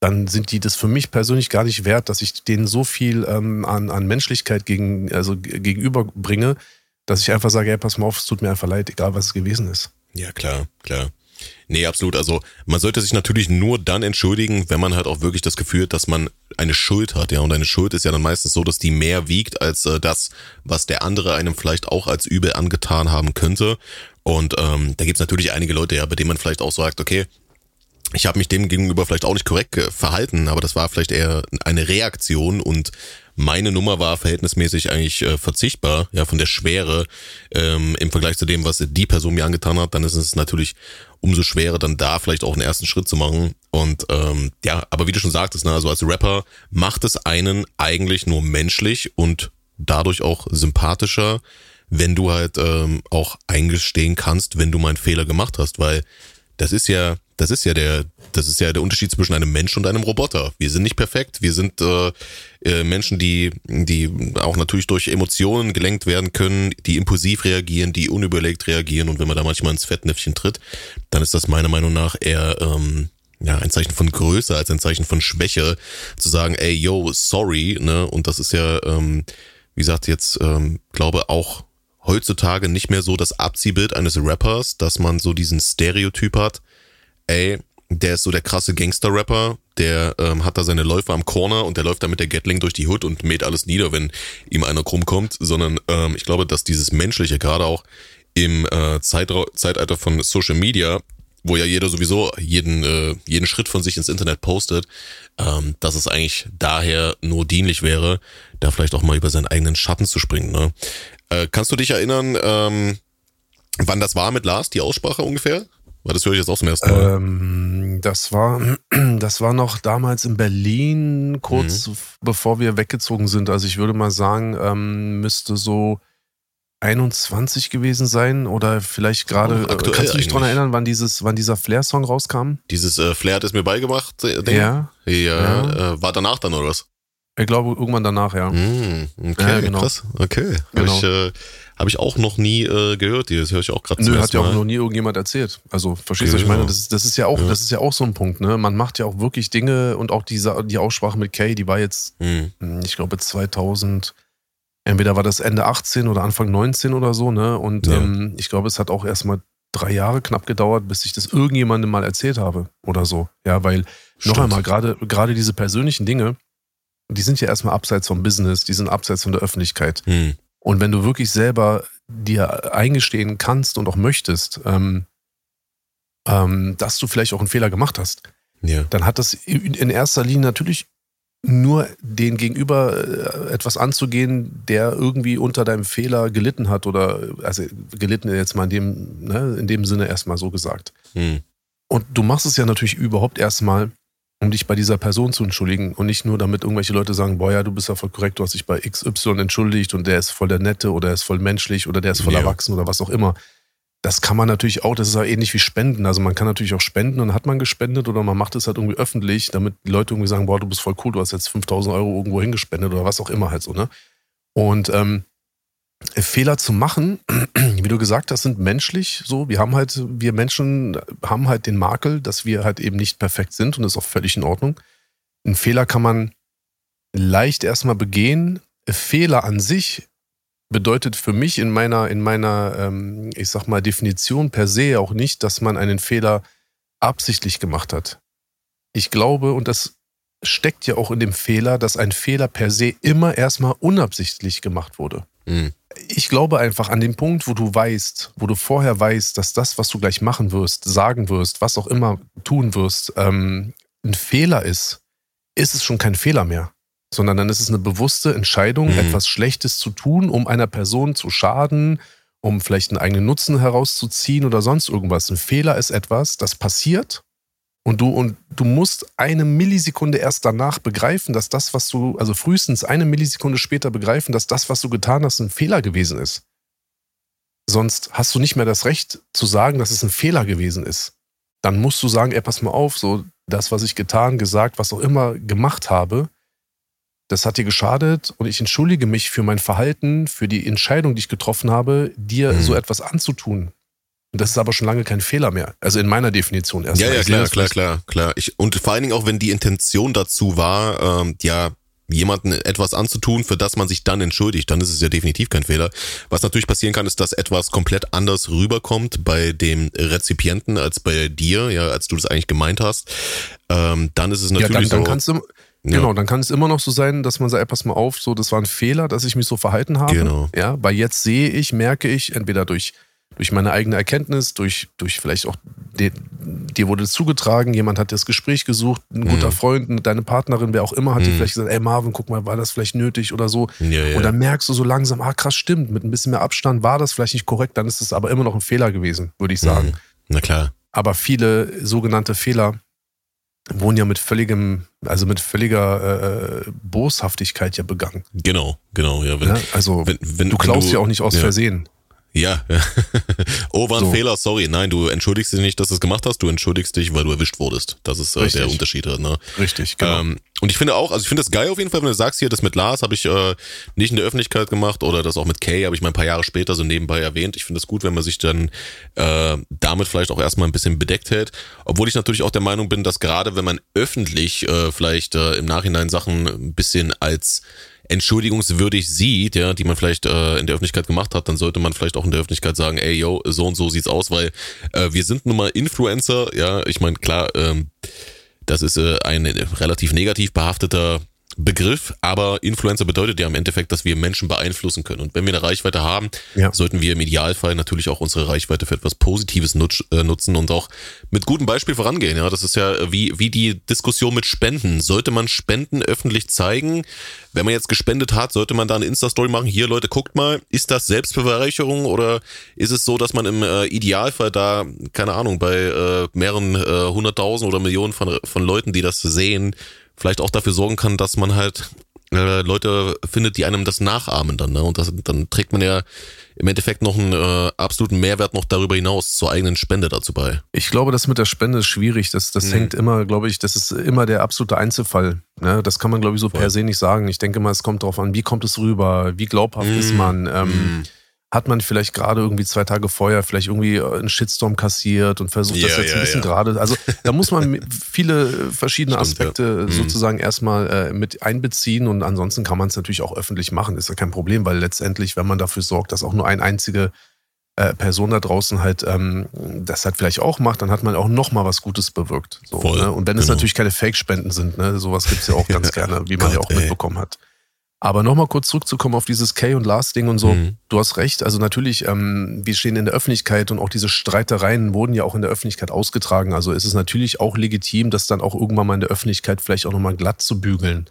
dann sind die das für mich persönlich gar nicht wert, dass ich denen so viel ähm, an, an Menschlichkeit gegen, also gegenüberbringe, dass ich einfach sage, hey, pass mal auf, es tut mir einfach leid, egal was es gewesen ist. Ja, klar, klar. Nee, absolut. Also man sollte sich natürlich nur dann entschuldigen, wenn man halt auch wirklich das Gefühl hat, dass man eine Schuld hat. Ja, und eine Schuld ist ja dann meistens so, dass die mehr wiegt als äh, das, was der andere einem vielleicht auch als übel angetan haben könnte. Und ähm, da gibt's natürlich einige Leute, ja, bei denen man vielleicht auch sagt, okay, ich habe mich dem gegenüber vielleicht auch nicht korrekt verhalten, aber das war vielleicht eher eine Reaktion und meine Nummer war verhältnismäßig eigentlich äh, verzichtbar, ja, von der Schwere ähm, im Vergleich zu dem, was die Person mir angetan hat, dann ist es natürlich umso schwerer, dann da vielleicht auch einen ersten Schritt zu machen. Und ähm, ja, aber wie du schon sagtest, ne, also als Rapper macht es einen eigentlich nur menschlich und dadurch auch sympathischer, wenn du halt ähm, auch eingestehen kannst, wenn du mal einen Fehler gemacht hast, weil das ist ja, das ist ja der, das ist ja der Unterschied zwischen einem Mensch und einem Roboter. Wir sind nicht perfekt, wir sind äh, äh, Menschen, die, die auch natürlich durch Emotionen gelenkt werden können, die impulsiv reagieren, die unüberlegt reagieren und wenn man da manchmal ins Fettnäpfchen tritt, dann ist das meiner Meinung nach eher ähm, ja, ein Zeichen von Größe als ein Zeichen von Schwäche, zu sagen, ey, yo, sorry, ne? Und das ist ja, ähm, wie gesagt, jetzt, ähm, glaube auch heutzutage nicht mehr so das Abziehbild eines Rappers, dass man so diesen Stereotyp hat, ey, der ist so der krasse Gangster-Rapper, der ähm, hat da seine Läufe am Corner und der läuft da mit der Gatling durch die Hood und mäht alles nieder, wenn ihm einer krumm kommt, sondern ähm, ich glaube, dass dieses Menschliche, gerade auch im äh, Zeitra Zeitalter von Social Media, wo ja jeder sowieso jeden, äh, jeden Schritt von sich ins Internet postet, ähm, dass es eigentlich daher nur dienlich wäre, da vielleicht auch mal über seinen eigenen Schatten zu springen. Ne? Äh, kannst du dich erinnern, ähm, wann das war mit Lars, die Aussprache ungefähr? Das höre ich jetzt auch zum ersten Mal. Ähm, das war, das war noch damals in Berlin, kurz mhm. bevor wir weggezogen sind. Also ich würde mal sagen, ähm, müsste so 21 gewesen sein oder vielleicht gerade. Oh, kannst du dich daran erinnern, wann dieses, wann dieser Flair-Song rauskam? Dieses äh, Flair hat es mir beigemacht. Ding? Ja. Ja. ja. Äh, war danach dann oder was? Ich glaube irgendwann danach, ja. Mm, okay, ja, genau. krass. Okay. Genau. Ich, äh, hab ich auch noch nie äh, gehört. Das höre ich auch gerade Nö, hat ja auch noch nie irgendjemand erzählt. Also verstehst du, genau. ich meine, das ist, das ist ja auch, ja. das ist ja auch so ein Punkt, ne? Man macht ja auch wirklich Dinge und auch diese, die Aussprache mit Kay, die war jetzt, mm. ich glaube 2000, entweder war das Ende 18 oder Anfang 19 oder so, ne? Und ja. ähm, ich glaube, es hat auch erstmal drei Jahre knapp gedauert, bis ich das irgendjemandem mal erzählt habe oder so. Ja, weil Stimmt. noch einmal, gerade, gerade diese persönlichen Dinge, die sind ja erstmal abseits vom Business, die sind abseits von der Öffentlichkeit. Hm. Und wenn du wirklich selber dir eingestehen kannst und auch möchtest, ähm, ähm, dass du vielleicht auch einen Fehler gemacht hast, ja. dann hat das in erster Linie natürlich nur den Gegenüber äh, etwas anzugehen, der irgendwie unter deinem Fehler gelitten hat oder also gelitten jetzt mal in dem, ne, in dem Sinne erstmal so gesagt. Hm. Und du machst es ja natürlich überhaupt erstmal, um dich bei dieser Person zu entschuldigen und nicht nur damit irgendwelche Leute sagen, boah ja, du bist ja voll korrekt, du hast dich bei XY entschuldigt und der ist voll der Nette oder der ist voll menschlich oder der ist voll ja. erwachsen oder was auch immer. Das kann man natürlich auch, das ist ja ähnlich wie Spenden. Also man kann natürlich auch spenden und hat man gespendet oder man macht es halt irgendwie öffentlich, damit die Leute irgendwie sagen, boah, du bist voll cool, du hast jetzt 5000 Euro irgendwo hingespendet oder was auch immer halt so, ne? Und ähm, Fehler zu machen, wie du gesagt hast, sind menschlich so. Wir haben halt, wir Menschen haben halt den Makel, dass wir halt eben nicht perfekt sind und das ist auch völlig in Ordnung. Ein Fehler kann man leicht erstmal begehen. Fehler an sich bedeutet für mich in meiner, in meiner, ähm, ich sag mal, Definition per se auch nicht, dass man einen Fehler absichtlich gemacht hat. Ich glaube, und das steckt ja auch in dem Fehler, dass ein Fehler per se immer erstmal unabsichtlich gemacht wurde. Mhm ich glaube einfach an dem Punkt, wo du weißt, wo du vorher weißt, dass das, was du gleich machen wirst, sagen wirst, was auch immer tun wirst, ähm, ein Fehler ist, ist es schon kein Fehler mehr. Sondern dann ist es eine bewusste Entscheidung, mhm. etwas Schlechtes zu tun, um einer Person zu schaden, um vielleicht einen eigenen Nutzen herauszuziehen oder sonst irgendwas. Ein Fehler ist etwas, das passiert und du, und du musst eine Millisekunde erst danach begreifen, dass das, was du, also frühestens eine Millisekunde später begreifen, dass das, was du getan hast, ein Fehler gewesen ist. Sonst hast du nicht mehr das Recht zu sagen, dass es ein Fehler gewesen ist. Dann musst du sagen, ey, pass mal auf, so das, was ich getan, gesagt, was auch immer gemacht habe, das hat dir geschadet und ich entschuldige mich für mein Verhalten, für die Entscheidung, die ich getroffen habe, dir mhm. so etwas anzutun. Und das ist aber schon lange kein Fehler mehr. Also in meiner Definition erst. Ja, ja, klar, klar, klar, klar. Ich, und vor allen Dingen auch, wenn die Intention dazu war, ähm, ja, jemanden etwas anzutun, für das man sich dann entschuldigt, dann ist es ja definitiv kein Fehler. Was natürlich passieren kann, ist, dass etwas komplett anders rüberkommt bei dem Rezipienten als bei dir, ja, als du das eigentlich gemeint hast. Ähm, dann ist es natürlich ja, dann, dann Kannst du, ja. Genau, dann kann es immer noch so sein, dass man sagt, pass mal auf, so, das war ein Fehler, dass ich mich so verhalten habe. Genau. Ja, weil jetzt sehe ich, merke ich, entweder durch durch meine eigene Erkenntnis, durch, durch vielleicht auch de, dir wurde zugetragen, jemand hat das Gespräch gesucht, ein guter mhm. Freund, deine Partnerin, wer auch immer, hat mhm. dir vielleicht gesagt, ey Marvin, guck mal, war das vielleicht nötig oder so. Ja, ja. Und dann merkst du so langsam, ah krass, stimmt, mit ein bisschen mehr Abstand war das vielleicht nicht korrekt, dann ist es aber immer noch ein Fehler gewesen, würde ich sagen. Mhm. Na klar. Aber viele sogenannte Fehler wurden ja mit völligem, also mit völliger äh, Boshaftigkeit ja begangen. Genau, genau, ja. Wenn, ja also wenn, wenn, du klaust ja auch nicht aus. Versehen. Ja. oh, war ein so. Fehler, sorry. Nein, du entschuldigst dich nicht, dass du es gemacht hast, du entschuldigst dich, weil du erwischt wurdest. Das ist äh, der Unterschied. Ne? Richtig, genau. Ähm, und ich finde auch, also ich finde das geil auf jeden Fall, wenn du sagst hier, das mit Lars habe ich äh, nicht in der Öffentlichkeit gemacht oder das auch mit Kay habe ich mal ein paar Jahre später so nebenbei erwähnt. Ich finde es gut, wenn man sich dann äh, damit vielleicht auch erstmal ein bisschen bedeckt hält. Obwohl ich natürlich auch der Meinung bin, dass gerade wenn man öffentlich äh, vielleicht äh, im Nachhinein Sachen ein bisschen als entschuldigungswürdig sieht, ja, die man vielleicht äh, in der Öffentlichkeit gemacht hat, dann sollte man vielleicht auch in der Öffentlichkeit sagen, ey, yo, so und so sieht's aus, weil äh, wir sind nun mal Influencer, ja, ich meine, klar, ähm, das ist äh, ein relativ negativ behafteter Begriff, aber Influencer bedeutet ja im Endeffekt, dass wir Menschen beeinflussen können. Und wenn wir eine Reichweite haben, ja. sollten wir im Idealfall natürlich auch unsere Reichweite für etwas Positives nutz, äh, nutzen und auch mit gutem Beispiel vorangehen. Ja, das ist ja wie, wie die Diskussion mit Spenden. Sollte man Spenden öffentlich zeigen? Wenn man jetzt gespendet hat, sollte man da eine Insta-Story machen. Hier, Leute, guckt mal, ist das Selbstbeweihräucherung oder ist es so, dass man im äh, Idealfall da, keine Ahnung, bei äh, mehreren äh, hunderttausend oder Millionen von, von Leuten, die das sehen, vielleicht auch dafür sorgen kann, dass man halt äh, Leute findet, die einem das nachahmen dann. Ne? Und das, dann trägt man ja im Endeffekt noch einen äh, absoluten Mehrwert noch darüber hinaus zur eigenen Spende dazu bei. Ich glaube, das mit der Spende ist schwierig. Das, das mhm. hängt immer, glaube ich, das ist immer der absolute Einzelfall. Ne? Das kann man, glaube ich, so Voll. per se nicht sagen. Ich denke mal, es kommt darauf an, wie kommt es rüber, wie glaubhaft mhm. ist man. Ähm, mhm hat man vielleicht gerade irgendwie zwei Tage vorher vielleicht irgendwie äh, einen Shitstorm kassiert und versucht yeah, das jetzt yeah, ein bisschen yeah. gerade. Also da muss man viele verschiedene Stimmt, Aspekte ja. Mhm. sozusagen erstmal äh, mit einbeziehen und ansonsten kann man es natürlich auch öffentlich machen. Ist ja kein Problem, weil letztendlich, wenn man dafür sorgt, dass auch nur eine einzige äh, Person da draußen halt ähm, das halt vielleicht auch macht, dann hat man auch noch mal was Gutes bewirkt. So, Voll, ne? Und wenn genau. es natürlich keine Fake-Spenden sind, ne? sowas gibt's ja auch ganz gerne, wie man Gott, ja auch ey. mitbekommen hat. Aber nochmal kurz zurückzukommen auf dieses Kay und Lars-Ding und so. Mhm. Du hast recht. Also natürlich, ähm, wir stehen in der Öffentlichkeit und auch diese Streitereien wurden ja auch in der Öffentlichkeit ausgetragen. Also ist es natürlich auch legitim, das dann auch irgendwann mal in der Öffentlichkeit vielleicht auch nochmal glatt zu bügeln.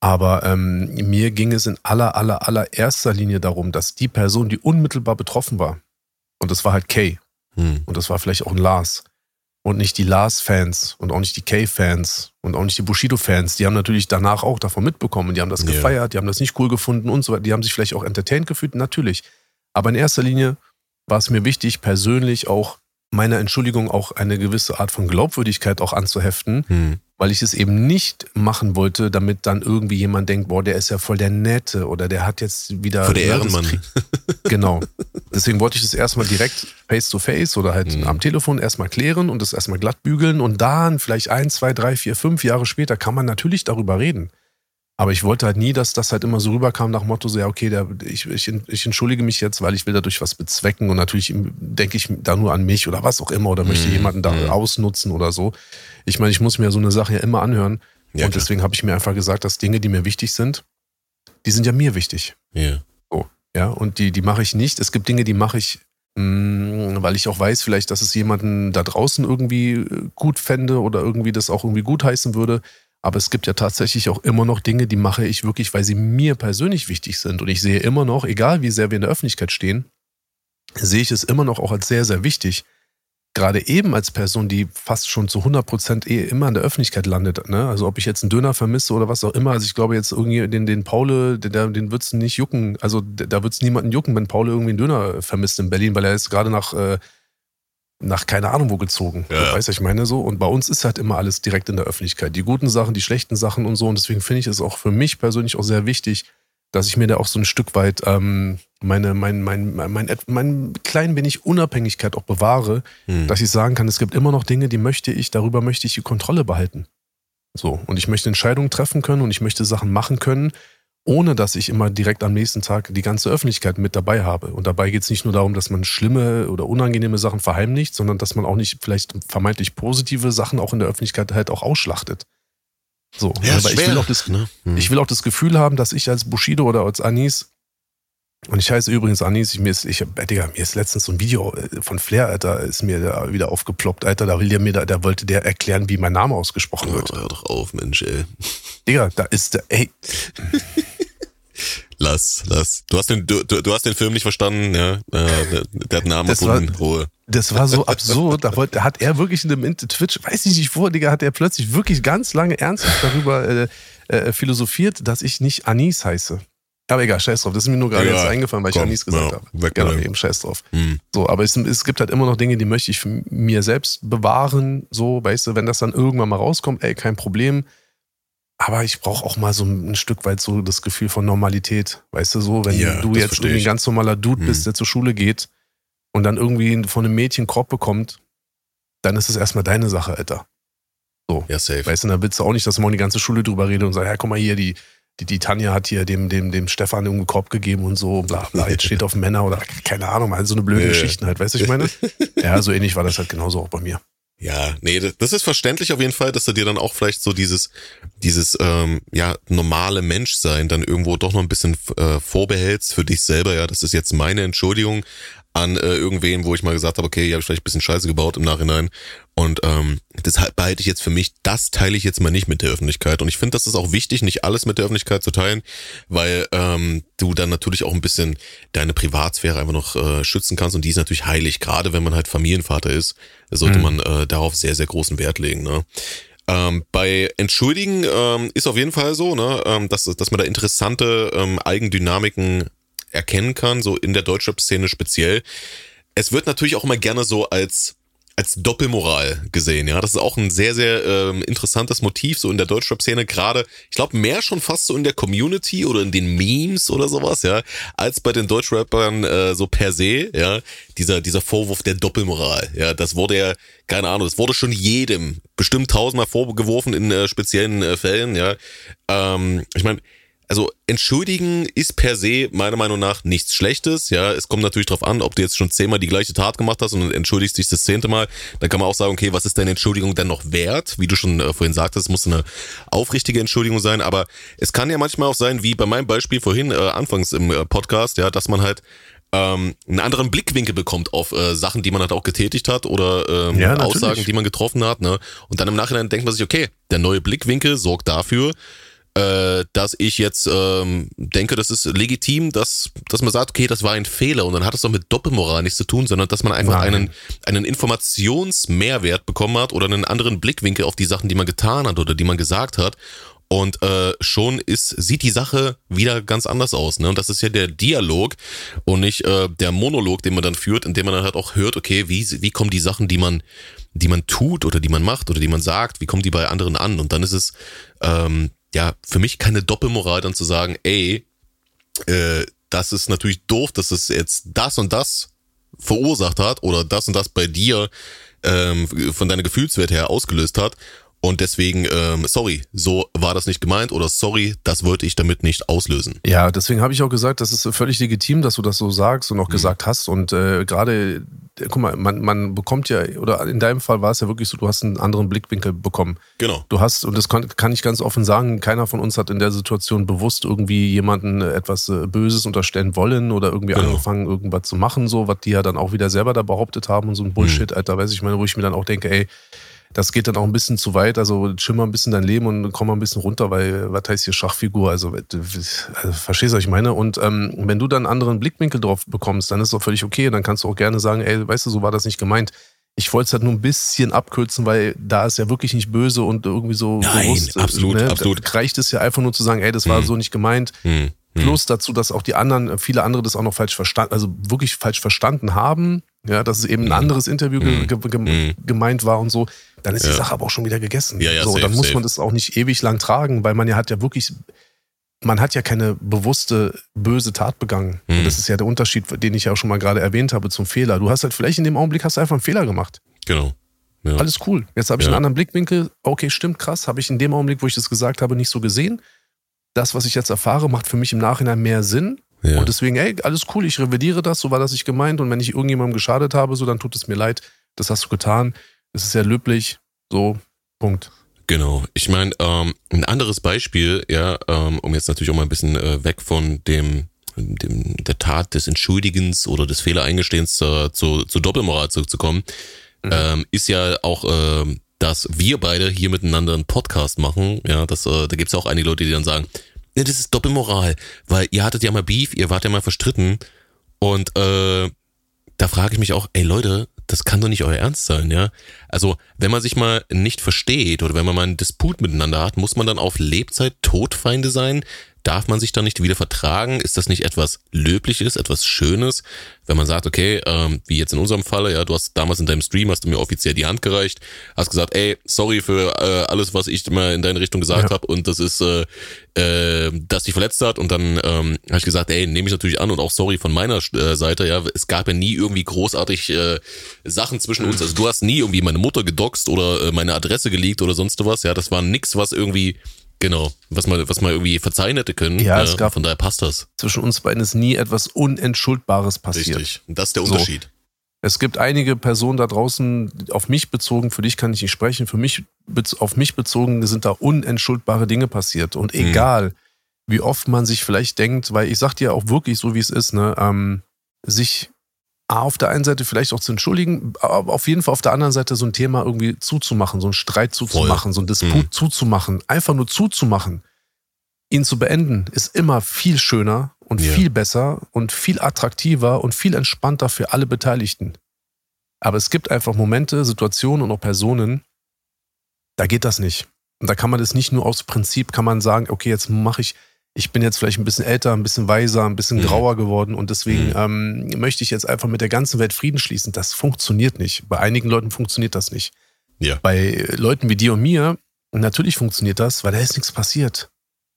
Aber ähm, mir ging es in aller, aller, allererster Linie darum, dass die Person, die unmittelbar betroffen war, und das war halt Kay, mhm. und das war vielleicht auch ein Lars, und nicht die Lars-Fans und auch nicht die Kay-Fans und auch nicht die Bushido-Fans. Die haben natürlich danach auch davon mitbekommen. Die haben das yeah. gefeiert, die haben das nicht cool gefunden und so weiter. Die haben sich vielleicht auch entertained gefühlt, natürlich. Aber in erster Linie war es mir wichtig, persönlich auch meiner Entschuldigung auch eine gewisse Art von Glaubwürdigkeit auch anzuheften, hm. Weil ich es eben nicht machen wollte, damit dann irgendwie jemand denkt, boah, der ist ja voll der Nette oder der hat jetzt wieder... Für der Ehrenmann. genau. Deswegen wollte ich das erstmal direkt face to face oder halt hm. am Telefon erstmal klären und das erstmal glatt bügeln und dann vielleicht ein, zwei, drei, vier, fünf Jahre später kann man natürlich darüber reden. Aber ich wollte halt nie, dass das halt immer so rüberkam nach Motto, so ja, okay, der, ich, ich, ich entschuldige mich jetzt, weil ich will dadurch was bezwecken und natürlich denke ich da nur an mich oder was auch immer oder möchte mhm. jemanden da mhm. ausnutzen oder so. Ich meine, ich muss mir so eine Sache ja immer anhören ja, und deswegen habe ich mir einfach gesagt, dass Dinge, die mir wichtig sind, die sind ja mir wichtig. Ja. So, ja, und die, die mache ich nicht. Es gibt Dinge, die mache ich, mh, mm, weil ich auch weiß, vielleicht, dass es jemanden da draußen irgendwie äh, gut fände oder irgendwie das auch irgendwie gut heißen würde. Aber es gibt ja tatsächlich auch immer noch Dinge, die mache ich wirklich, weil sie mir persönlich wichtig sind. Und ich sehe immer noch, egal wie sehr wir in der Öffentlichkeit stehen, sehe ich es immer noch auch als sehr, sehr wichtig. Gerade eben als Person, die fast schon zu 100 Prozent eh immer in der Öffentlichkeit landet. Ne? Also ob ich jetzt einen Döner vermisse oder was auch immer. Also ich glaube jetzt irgendwie den, den Paul, den, den wird es nicht jucken. Also da wird es niemanden jucken, wenn Paul irgendwie einen Döner vermisst in Berlin, weil er ist gerade nach äh, nach keine Ahnung wo gezogen. Ja. Weißt du, ich meine so. Und bei uns ist halt immer alles direkt in der Öffentlichkeit. Die guten Sachen, die schlechten Sachen und so. Und deswegen finde ich es auch für mich persönlich auch sehr wichtig, dass ich mir da auch so ein Stück weit ähm, meine, mein, mein, mein, mein, mein klein wenig Unabhängigkeit auch bewahre, hm. dass ich sagen kann, es gibt immer noch Dinge, die möchte ich, darüber möchte ich die Kontrolle behalten. So. Und ich möchte Entscheidungen treffen können und ich möchte Sachen machen können, ohne dass ich immer direkt am nächsten Tag die ganze Öffentlichkeit mit dabei habe. Und dabei geht es nicht nur darum, dass man schlimme oder unangenehme Sachen verheimlicht, sondern dass man auch nicht vielleicht vermeintlich positive Sachen auch in der Öffentlichkeit halt auch ausschlachtet. So, ja, aber ich will, auch das, ne? hm. ich will auch das Gefühl haben, dass ich als Bushido oder als Anis Und ich heiße übrigens Anis, ich, mir ist, ich, äh, Digga, mir ist letztens so ein Video äh, von Flair, Alter, ist mir da wieder aufgeploppt, Alter, da will der mir da, da wollte der erklären, wie mein Name ausgesprochen wird. Oh, hör doch auf, Mensch, ey. Digga, da ist der, ey. lass, lass. Du hast den, du, du hast den Film nicht verstanden, ja. Äh, der, hat Namen gefunden, Ruhe. Das war so absurd. Da wollte, hat er wirklich in dem Twitch, weiß ich nicht wo, Digga, hat er plötzlich wirklich ganz lange ernsthaft darüber äh, äh, philosophiert, dass ich nicht Anis heiße. Aber egal, scheiß drauf. Das ist mir nur gerade ja, jetzt eingefallen, weil komm, ich Anis gesagt ja, habe. Genau, eben, scheiß drauf. Hm. So, aber es, es, gibt halt immer noch Dinge, die möchte ich mir selbst bewahren. So, weißt du, wenn das dann irgendwann mal rauskommt, ey, kein Problem. Aber ich brauche auch mal so ein Stück weit so das Gefühl von Normalität. Weißt du, so, wenn ja, du jetzt irgendwie ein ganz normaler Dude hm. bist, der zur Schule geht und dann irgendwie von einem Mädchen Korb bekommt, dann ist es erstmal deine Sache, Alter. So. Ja, safe. Weißt du, dann willst du auch nicht, dass morgen die ganze Schule drüber redet und sagt, ja, guck mal hier, die, die, die Tanja hat hier dem, dem, dem Stefan einen Korb gegeben und so, bla bla, jetzt steht auf Männer oder keine Ahnung, also so eine blöde Geschichten halt, weißt du, ich meine? Ja, so ähnlich war das halt genauso auch bei mir. Ja, nee, das ist verständlich auf jeden Fall, dass du dir dann auch vielleicht so dieses, dieses ähm, ja normale Menschsein dann irgendwo doch noch ein bisschen äh, vorbehältst für dich selber. Ja, das ist jetzt meine Entschuldigung an äh, irgendwen, wo ich mal gesagt habe, okay, hier habe ich vielleicht ein bisschen Scheiße gebaut im Nachhinein. Und ähm, deshalb behalte ich jetzt für mich, das teile ich jetzt mal nicht mit der Öffentlichkeit. Und ich finde, das ist auch wichtig, nicht alles mit der Öffentlichkeit zu teilen, weil ähm, du dann natürlich auch ein bisschen deine Privatsphäre einfach noch äh, schützen kannst. Und die ist natürlich heilig, gerade wenn man halt Familienvater ist, sollte mhm. man äh, darauf sehr, sehr großen Wert legen. Ne? Ähm, bei Entschuldigen ähm, ist auf jeden Fall so, ne, ähm, dass, dass man da interessante ähm, Eigendynamiken erkennen kann, so in der Deutschrap-Szene speziell. Es wird natürlich auch immer gerne so als als Doppelmoral gesehen, ja. Das ist auch ein sehr, sehr ähm, interessantes Motiv, so in der Deutschrap-Szene, gerade, ich glaube, mehr schon fast so in der Community oder in den Memes oder sowas, ja, als bei den Deutschrappern äh, so per se, ja, dieser, dieser Vorwurf der Doppelmoral, ja, das wurde ja, keine Ahnung, das wurde schon jedem bestimmt tausendmal vorgeworfen in äh, speziellen äh, Fällen, ja. Ähm, ich meine, also entschuldigen ist per se meiner Meinung nach nichts Schlechtes. Ja, es kommt natürlich darauf an, ob du jetzt schon zehnmal die gleiche Tat gemacht hast und entschuldigst dich das zehnte Mal. Dann kann man auch sagen, okay, was ist deine Entschuldigung denn noch wert? Wie du schon äh, vorhin sagtest, es muss eine aufrichtige Entschuldigung sein. Aber es kann ja manchmal auch sein, wie bei meinem Beispiel vorhin äh, anfangs im äh, Podcast, ja, dass man halt ähm, einen anderen Blickwinkel bekommt auf äh, Sachen, die man halt auch getätigt hat oder ähm, ja, Aussagen, die man getroffen hat. Ne? Und dann im Nachhinein denkt man sich, okay, der neue Blickwinkel sorgt dafür, äh, dass ich jetzt ähm, denke, das ist legitim, dass, dass man sagt, okay, das war ein Fehler und dann hat es doch mit Doppelmoral nichts zu tun, sondern dass man einfach einen, einen Informationsmehrwert bekommen hat oder einen anderen Blickwinkel auf die Sachen, die man getan hat oder die man gesagt hat. Und äh, schon ist, sieht die Sache wieder ganz anders aus. Ne? Und das ist ja der Dialog und nicht äh, der Monolog, den man dann führt, indem man dann halt auch hört, okay, wie, wie kommen die Sachen, die man, die man tut oder die man macht oder die man sagt, wie kommen die bei anderen an? Und dann ist es ähm, ja, für mich keine Doppelmoral dann zu sagen, ey, äh, das ist natürlich doof, dass es jetzt das und das verursacht hat oder das und das bei dir ähm, von deiner Gefühlswert her ausgelöst hat und deswegen, ähm, sorry, so war das nicht gemeint oder sorry, das wollte ich damit nicht auslösen. Ja, deswegen habe ich auch gesagt, das ist völlig legitim, dass du das so sagst und auch mhm. gesagt hast. Und äh, gerade, äh, guck mal, man, man bekommt ja, oder in deinem Fall war es ja wirklich so, du hast einen anderen Blickwinkel bekommen. Genau. Du hast, und das kann, kann ich ganz offen sagen, keiner von uns hat in der Situation bewusst irgendwie jemanden etwas äh, Böses unterstellen wollen oder irgendwie genau. angefangen, irgendwas zu machen, so, was die ja dann auch wieder selber da behauptet haben und so ein Bullshit, mhm. Alter, weiß ich meine, wo ich mir dann auch denke, ey, das geht dann auch ein bisschen zu weit. Also schimmer ein bisschen dein Leben und komm mal ein bisschen runter, weil was heißt hier Schachfigur? Also, also verstehst du, was ich meine? Und ähm, wenn du dann einen anderen Blickwinkel drauf bekommst, dann ist es auch völlig okay. Dann kannst du auch gerne sagen, ey, weißt du, so war das nicht gemeint. Ich wollte es halt nur ein bisschen abkürzen, weil da ist ja wirklich nicht böse und irgendwie so Nein, bewusst, absolut, ne? absolut. Da reicht es ja einfach nur zu sagen, ey, das war hm. so nicht gemeint. Hm. Plus dazu, dass auch die anderen, viele andere das auch noch falsch verstanden, also wirklich falsch verstanden haben, ja, dass es eben ein anderes Interview ge ge gemeint war und so dann ist ja. die Sache aber auch schon wieder gegessen. Ja, ja, so, safe, dann muss safe. man das auch nicht ewig lang tragen, weil man ja hat ja wirklich, man hat ja keine bewusste böse Tat begangen. Mhm. Und das ist ja der Unterschied, den ich ja auch schon mal gerade erwähnt habe zum Fehler. Du hast halt vielleicht in dem Augenblick hast du einfach einen Fehler gemacht. Genau. Ja. Alles cool. Jetzt habe ich einen anderen Blickwinkel. Okay, stimmt, krass. Habe ich in dem Augenblick, wo ich das gesagt habe, nicht so gesehen. Das, was ich jetzt erfahre, macht für mich im Nachhinein mehr Sinn. Ja. Und deswegen, ey, alles cool, ich revidiere das, so war das nicht gemeint. Und wenn ich irgendjemandem geschadet habe, so, dann tut es mir leid. Das hast du getan. Es ist ja löblich. So, Punkt. Genau. Ich meine, ähm, ein anderes Beispiel, ja, ähm, um jetzt natürlich auch mal ein bisschen äh, weg von dem dem, der Tat des Entschuldigens oder des Fehlereingestehens zur, zur, zur Doppelmoral zurückzukommen, mhm. ähm, ist ja auch, äh, dass wir beide hier miteinander einen Podcast machen. Ja, das, äh, da gibt es auch einige Leute, die dann sagen, ja, das ist Doppelmoral, weil ihr hattet ja mal Beef, ihr wart ja mal verstritten und äh, da frage ich mich auch, ey Leute, das kann doch nicht euer Ernst sein, ja? Also, wenn man sich mal nicht versteht oder wenn man mal einen Disput miteinander hat, muss man dann auf Lebzeit Todfeinde sein? Darf man sich dann nicht wieder vertragen? Ist das nicht etwas Löbliches, etwas Schönes, wenn man sagt, okay, ähm, wie jetzt in unserem Falle, ja, du hast damals in deinem Stream, hast du mir offiziell die Hand gereicht, hast gesagt, ey, sorry für äh, alles, was ich mal in deine Richtung gesagt ja. habe und das ist, äh, äh, dass dich verletzt hat und dann ähm, habe ich gesagt, ey, nehme ich natürlich an und auch sorry von meiner äh, Seite, ja, es gab ja nie irgendwie großartig äh, Sachen zwischen uns, also du hast nie irgendwie meine Mutter gedoxt oder äh, meine Adresse geleakt oder sonst was, ja, das war nix, was irgendwie Genau, was man, was man irgendwie verzeihen hätte können. Ja, es gab von daher passt das. Zwischen uns beiden ist nie etwas Unentschuldbares passiert. Richtig, und das ist der Unterschied. So. Es gibt einige Personen da draußen, auf mich bezogen, für dich kann ich nicht sprechen, für mich, auf mich bezogen sind da unentschuldbare Dinge passiert. Und mhm. egal, mhm. wie oft man sich vielleicht denkt, weil ich sag dir auch wirklich so, wie es ist, ne, ähm, sich auf der einen Seite vielleicht auch zu entschuldigen, aber auf jeden Fall auf der anderen Seite so ein Thema irgendwie zuzumachen, so einen Streit zuzumachen, Voll. so einen Disput mhm. zuzumachen, einfach nur zuzumachen, ihn zu beenden, ist immer viel schöner und ja. viel besser und viel attraktiver und viel entspannter für alle Beteiligten. Aber es gibt einfach Momente, Situationen und auch Personen, da geht das nicht. Und da kann man das nicht nur aus Prinzip, kann man sagen, okay, jetzt mache ich ich bin jetzt vielleicht ein bisschen älter, ein bisschen weiser, ein bisschen mhm. grauer geworden und deswegen mhm. ähm, möchte ich jetzt einfach mit der ganzen Welt Frieden schließen. Das funktioniert nicht. Bei einigen Leuten funktioniert das nicht. Ja. Bei Leuten wie dir und mir, natürlich funktioniert das, weil da ist nichts passiert.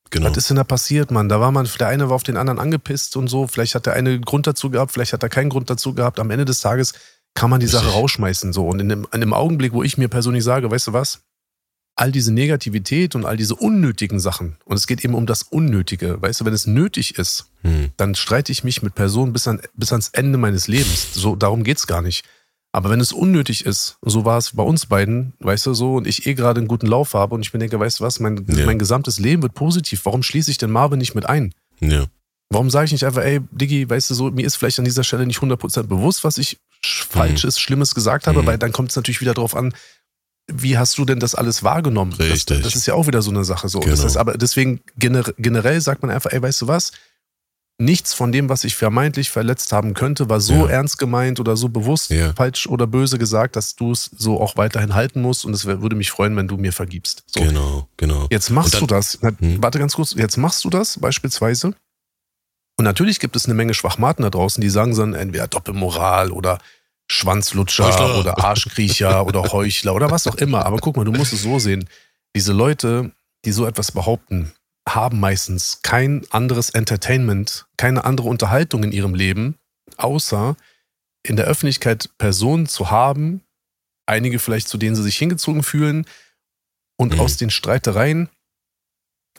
Genau. Was ist denn da passiert, Mann? Da war man, der eine war auf den anderen angepisst und so. Vielleicht hat der eine Grund dazu gehabt, vielleicht hat er keinen Grund dazu gehabt. Am Ende des Tages kann man die Sache rausschmeißen so. Und in dem, in dem Augenblick, wo ich mir persönlich sage, weißt du was, all diese Negativität und all diese unnötigen Sachen. Und es geht eben um das Unnötige. Weißt du, wenn es nötig ist, hm. dann streite ich mich mit Personen bis, an, bis ans Ende meines Lebens. So, darum geht's gar nicht. Aber wenn es unnötig ist, so war es bei uns beiden, weißt du, so, und ich eh gerade einen guten Lauf habe und ich mir denke, weißt du was, mein, ja. mein gesamtes Leben wird positiv. Warum schließe ich denn Marvin nicht mit ein? Ja. Warum sage ich nicht einfach, ey, Diggi, weißt du so, mir ist vielleicht an dieser Stelle nicht 100% bewusst, was ich Falsches, mhm. Schlimmes gesagt habe, mhm. weil dann kommt es natürlich wieder darauf an, wie hast du denn das alles wahrgenommen? Richtig. Das, das ist ja auch wieder so eine Sache. So. Genau. Das ist aber deswegen generell sagt man einfach, ey, weißt du was? Nichts von dem, was ich vermeintlich verletzt haben könnte, war so ja. ernst gemeint oder so bewusst ja. falsch oder böse gesagt, dass du es so auch weiterhin halten musst. Und es würde mich freuen, wenn du mir vergibst. So. Genau, genau. Jetzt machst dann, du das. Na, hm. Warte ganz kurz. Jetzt machst du das beispielsweise. Und natürlich gibt es eine Menge Schwachmaten da draußen, die sagen dann entweder Doppelmoral oder Schwanzlutscher Heuchler. oder Arschkriecher oder Heuchler oder was auch immer. Aber guck mal, du musst es so sehen. Diese Leute, die so etwas behaupten, haben meistens kein anderes Entertainment, keine andere Unterhaltung in ihrem Leben, außer in der Öffentlichkeit Personen zu haben, einige vielleicht zu denen sie sich hingezogen fühlen und mhm. aus den Streitereien,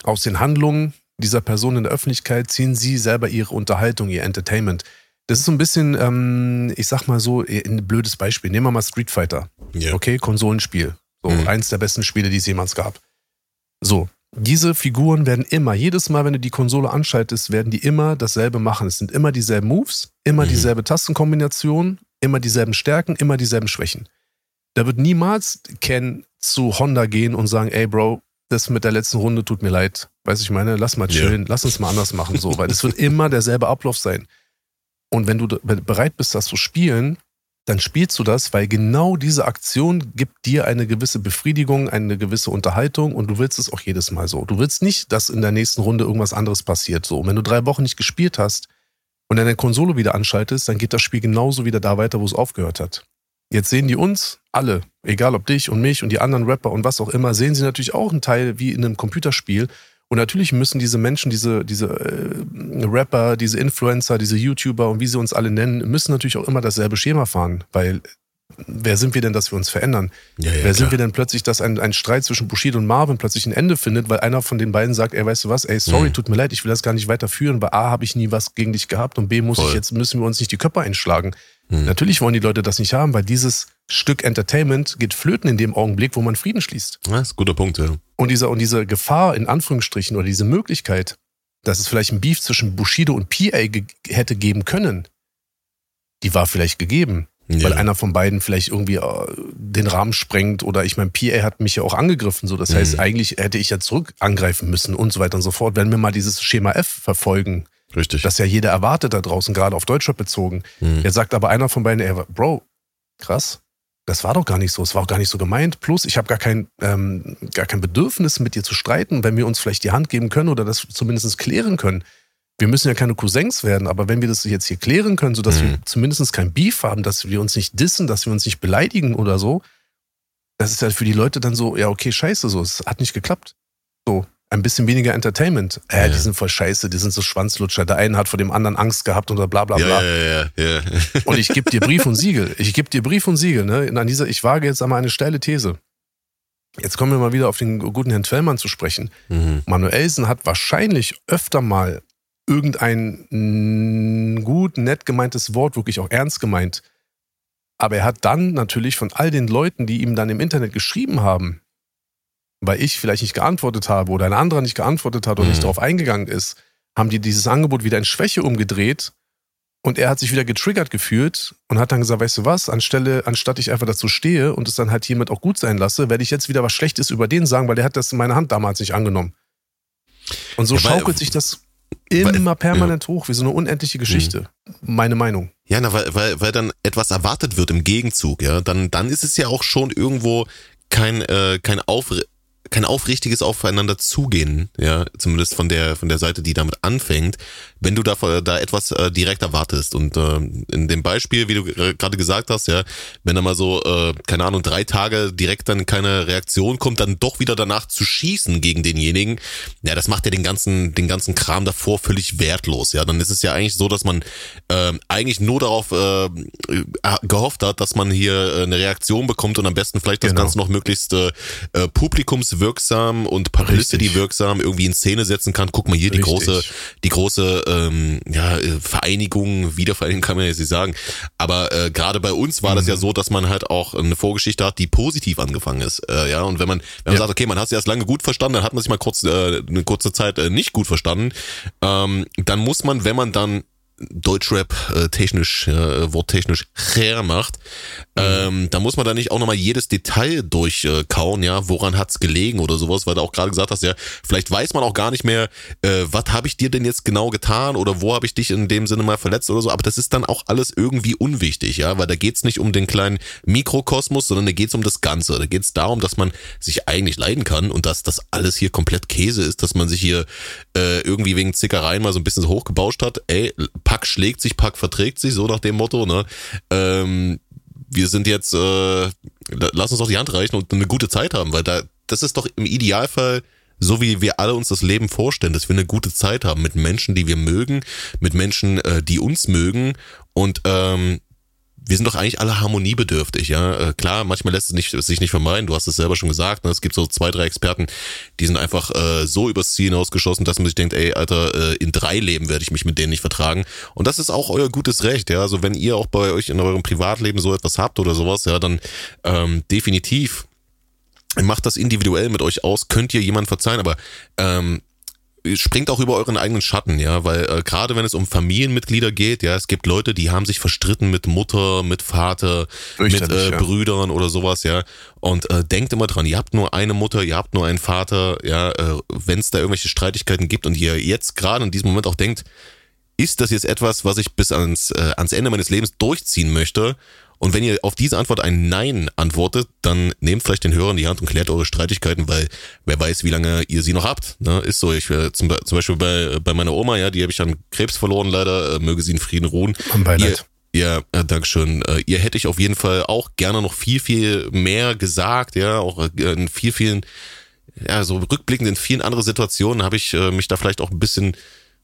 aus den Handlungen dieser Person in der Öffentlichkeit ziehen sie selber ihre Unterhaltung, ihr Entertainment. Das ist so ein bisschen, ähm, ich sag mal so, ein blödes Beispiel. Nehmen wir mal Street Fighter. Yeah. Okay, Konsolenspiel. So, mhm. eins der besten Spiele, die es jemals gab. So, diese Figuren werden immer, jedes Mal, wenn du die Konsole anschaltest, werden die immer dasselbe machen. Es sind immer dieselben Moves, immer mhm. dieselbe Tastenkombination, immer dieselben Stärken, immer dieselben Schwächen. Da wird niemals Ken zu Honda gehen und sagen, ey Bro, das mit der letzten Runde tut mir leid. Weiß ich meine, lass mal chillen, yeah. lass uns mal anders machen, so, weil es wird immer derselbe Ablauf sein. Und wenn du bereit bist, das zu spielen, dann spielst du das, weil genau diese Aktion gibt dir eine gewisse Befriedigung, eine gewisse Unterhaltung und du willst es auch jedes Mal so. Du willst nicht, dass in der nächsten Runde irgendwas anderes passiert. So, und wenn du drei Wochen nicht gespielt hast und deine Konsole wieder anschaltest, dann geht das Spiel genauso wieder da weiter, wo es aufgehört hat. Jetzt sehen die uns alle, egal ob dich und mich und die anderen Rapper und was auch immer, sehen sie natürlich auch einen Teil wie in einem Computerspiel und natürlich müssen diese Menschen, diese, diese äh, Rapper, diese Influencer, diese YouTuber und wie sie uns alle nennen, müssen natürlich auch immer dasselbe Schema fahren, weil wer sind wir denn, dass wir uns verändern? Ja, ja, wer klar. sind wir denn plötzlich, dass ein, ein Streit zwischen Bushido und Marvin plötzlich ein Ende findet, weil einer von den beiden sagt, ey, weißt du was, ey, sorry, mhm. tut mir leid, ich will das gar nicht weiterführen, weil A, habe ich nie was gegen dich gehabt und B, muss Voll. ich jetzt, müssen wir uns nicht die Köpfe einschlagen. Mhm. Natürlich wollen die Leute das nicht haben, weil dieses Stück Entertainment geht flöten in dem Augenblick, wo man Frieden schließt. Das ist ein guter Punkt, ja. Und diese, und diese Gefahr, in Anführungsstrichen, oder diese Möglichkeit, dass es vielleicht ein Beef zwischen Bushido und PA ge hätte geben können, die war vielleicht gegeben. Ja. Weil einer von beiden vielleicht irgendwie äh, den Rahmen sprengt oder ich meine, PA hat mich ja auch angegriffen, so das mhm. heißt, eigentlich hätte ich ja zurück angreifen müssen und so weiter und so fort. Wenn wir mal dieses Schema F verfolgen, Richtig. das ja jeder erwartet da draußen, gerade auf Deutschland bezogen. Mhm. Jetzt sagt aber einer von beiden, ey, Bro, krass, das war doch gar nicht so, es war auch gar nicht so gemeint. Plus, ich habe gar kein, ähm, gar kein Bedürfnis, mit dir zu streiten, wenn wir uns vielleicht die Hand geben können oder das zumindest klären können wir müssen ja keine Cousins werden, aber wenn wir das jetzt hier klären können, sodass mhm. wir zumindest kein Beef haben, dass wir uns nicht dissen, dass wir uns nicht beleidigen oder so, das ist ja für die Leute dann so, ja, okay, scheiße, so, es hat nicht geklappt. So, ein bisschen weniger Entertainment. Äh, ja. die sind voll scheiße, die sind so Schwanzlutscher. Der eine hat vor dem anderen Angst gehabt oder bla bla bla. Ja, ja. Und ich gebe dir Brief und Siegel. Ich gebe dir Brief und Siegel, ne? An dieser, ich wage jetzt einmal eine steile These. Jetzt kommen wir mal wieder auf den guten Herrn Twellmann zu sprechen. Mhm. Manuelsen hat wahrscheinlich öfter mal irgendein gut, nett gemeintes Wort wirklich auch ernst gemeint. Aber er hat dann natürlich von all den Leuten, die ihm dann im Internet geschrieben haben, weil ich vielleicht nicht geantwortet habe oder ein anderer nicht geantwortet hat und mhm. nicht darauf eingegangen ist, haben die dieses Angebot wieder in Schwäche umgedreht und er hat sich wieder getriggert gefühlt und hat dann gesagt, weißt du was, anstelle, anstatt ich einfach dazu stehe und es dann halt hiermit auch gut sein lasse, werde ich jetzt wieder was Schlechtes über den sagen, weil der hat das in meiner Hand damals nicht angenommen. Und so ja, schaukelt sich das immer permanent ja. hoch, wie so eine unendliche Geschichte. Mhm. Meine Meinung. Ja, na, weil, weil, weil dann etwas erwartet wird im Gegenzug, ja. Dann, dann ist es ja auch schon irgendwo kein, äh, kein Aufre kein aufrichtiges Aufeinander zugehen, ja, zumindest von der von der Seite, die damit anfängt, wenn du da da etwas äh, direkt erwartest und äh, in dem Beispiel, wie du gerade gesagt hast, ja, wenn da mal so äh, keine Ahnung drei Tage direkt dann keine Reaktion kommt, dann doch wieder danach zu schießen gegen denjenigen, ja, das macht ja den ganzen den ganzen Kram davor völlig wertlos, ja, dann ist es ja eigentlich so, dass man äh, eigentlich nur darauf äh, gehofft hat, dass man hier äh, eine Reaktion bekommt und am besten vielleicht das genau. Ganze noch möglichst äh, äh Publikums wirksam und Publicity wirksam irgendwie in Szene setzen kann. Guck mal hier Richtig. die große, die große ähm, ja, äh, Vereinigung, Wiedervereinigung kann man jetzt nicht sagen. Aber äh, gerade bei uns war mhm. das ja mhm. so, dass man halt auch eine Vorgeschichte hat, die positiv angefangen ist. Äh, ja, und wenn man, wenn man ja. sagt, okay, man hat sich erst lange gut verstanden, dann hat man sich mal kurz äh, eine kurze Zeit äh, nicht gut verstanden, ähm, dann muss man, wenn man dann Deutschrap äh, technisch, äh, worttechnisch her macht, mhm. ähm, da muss man da nicht auch nochmal jedes Detail durchkauen, äh, ja, woran hat's gelegen oder sowas, weil du auch gerade gesagt hast, ja, vielleicht weiß man auch gar nicht mehr, äh, was habe ich dir denn jetzt genau getan oder wo habe ich dich in dem Sinne mal verletzt oder so, aber das ist dann auch alles irgendwie unwichtig, ja, weil da geht's nicht um den kleinen Mikrokosmos, sondern da geht's um das Ganze, da geht's darum, dass man sich eigentlich leiden kann und dass das alles hier komplett Käse ist, dass man sich hier äh, irgendwie wegen Zickereien mal so ein bisschen so hochgebauscht hat, ey, Pack schlägt sich, Pack verträgt sich, so nach dem Motto, ne? Ähm, wir sind jetzt, äh, lass uns doch die Hand reichen und eine gute Zeit haben, weil da, das ist doch im Idealfall so wie wir alle uns das Leben vorstellen, dass wir eine gute Zeit haben mit Menschen, die wir mögen, mit Menschen, äh, die uns mögen und ähm, wir sind doch eigentlich alle harmoniebedürftig, ja. Äh, klar, manchmal lässt es nicht, sich nicht vermeiden, du hast es selber schon gesagt, ne? es gibt so zwei, drei Experten, die sind einfach äh, so übers Ziel hinausgeschossen, dass man sich denkt, ey, Alter, äh, in drei Leben werde ich mich mit denen nicht vertragen. Und das ist auch euer gutes Recht, ja. Also wenn ihr auch bei euch in eurem Privatleben so etwas habt oder sowas, ja, dann ähm, definitiv macht das individuell mit euch aus, könnt ihr jemand verzeihen, aber ähm, springt auch über euren eigenen Schatten, ja, weil äh, gerade wenn es um Familienmitglieder geht, ja, es gibt Leute, die haben sich verstritten mit Mutter, mit Vater, mit äh, ja. Brüdern oder sowas, ja. Und äh, denkt immer dran, ihr habt nur eine Mutter, ihr habt nur einen Vater, ja, äh, wenn es da irgendwelche Streitigkeiten gibt und ihr jetzt gerade in diesem Moment auch denkt, ist das jetzt etwas, was ich bis ans, äh, ans Ende meines Lebens durchziehen möchte? Und wenn ihr auf diese Antwort ein Nein antwortet, dann nehmt vielleicht den Hörer in die Hand und klärt eure Streitigkeiten, weil wer weiß, wie lange ihr sie noch habt. Ne? Ist so. Ich äh, zum, zum Beispiel bei, bei meiner Oma, ja, die habe ich an Krebs verloren leider. Äh, möge sie in Frieden ruhen. Beileid. Ihr, ja, äh, Dankeschön. Äh, ihr hätte ich auf jeden Fall auch gerne noch viel, viel mehr gesagt, ja, auch äh, in viel, vielen, ja, so rückblickend in vielen andere Situationen habe ich äh, mich da vielleicht auch ein bisschen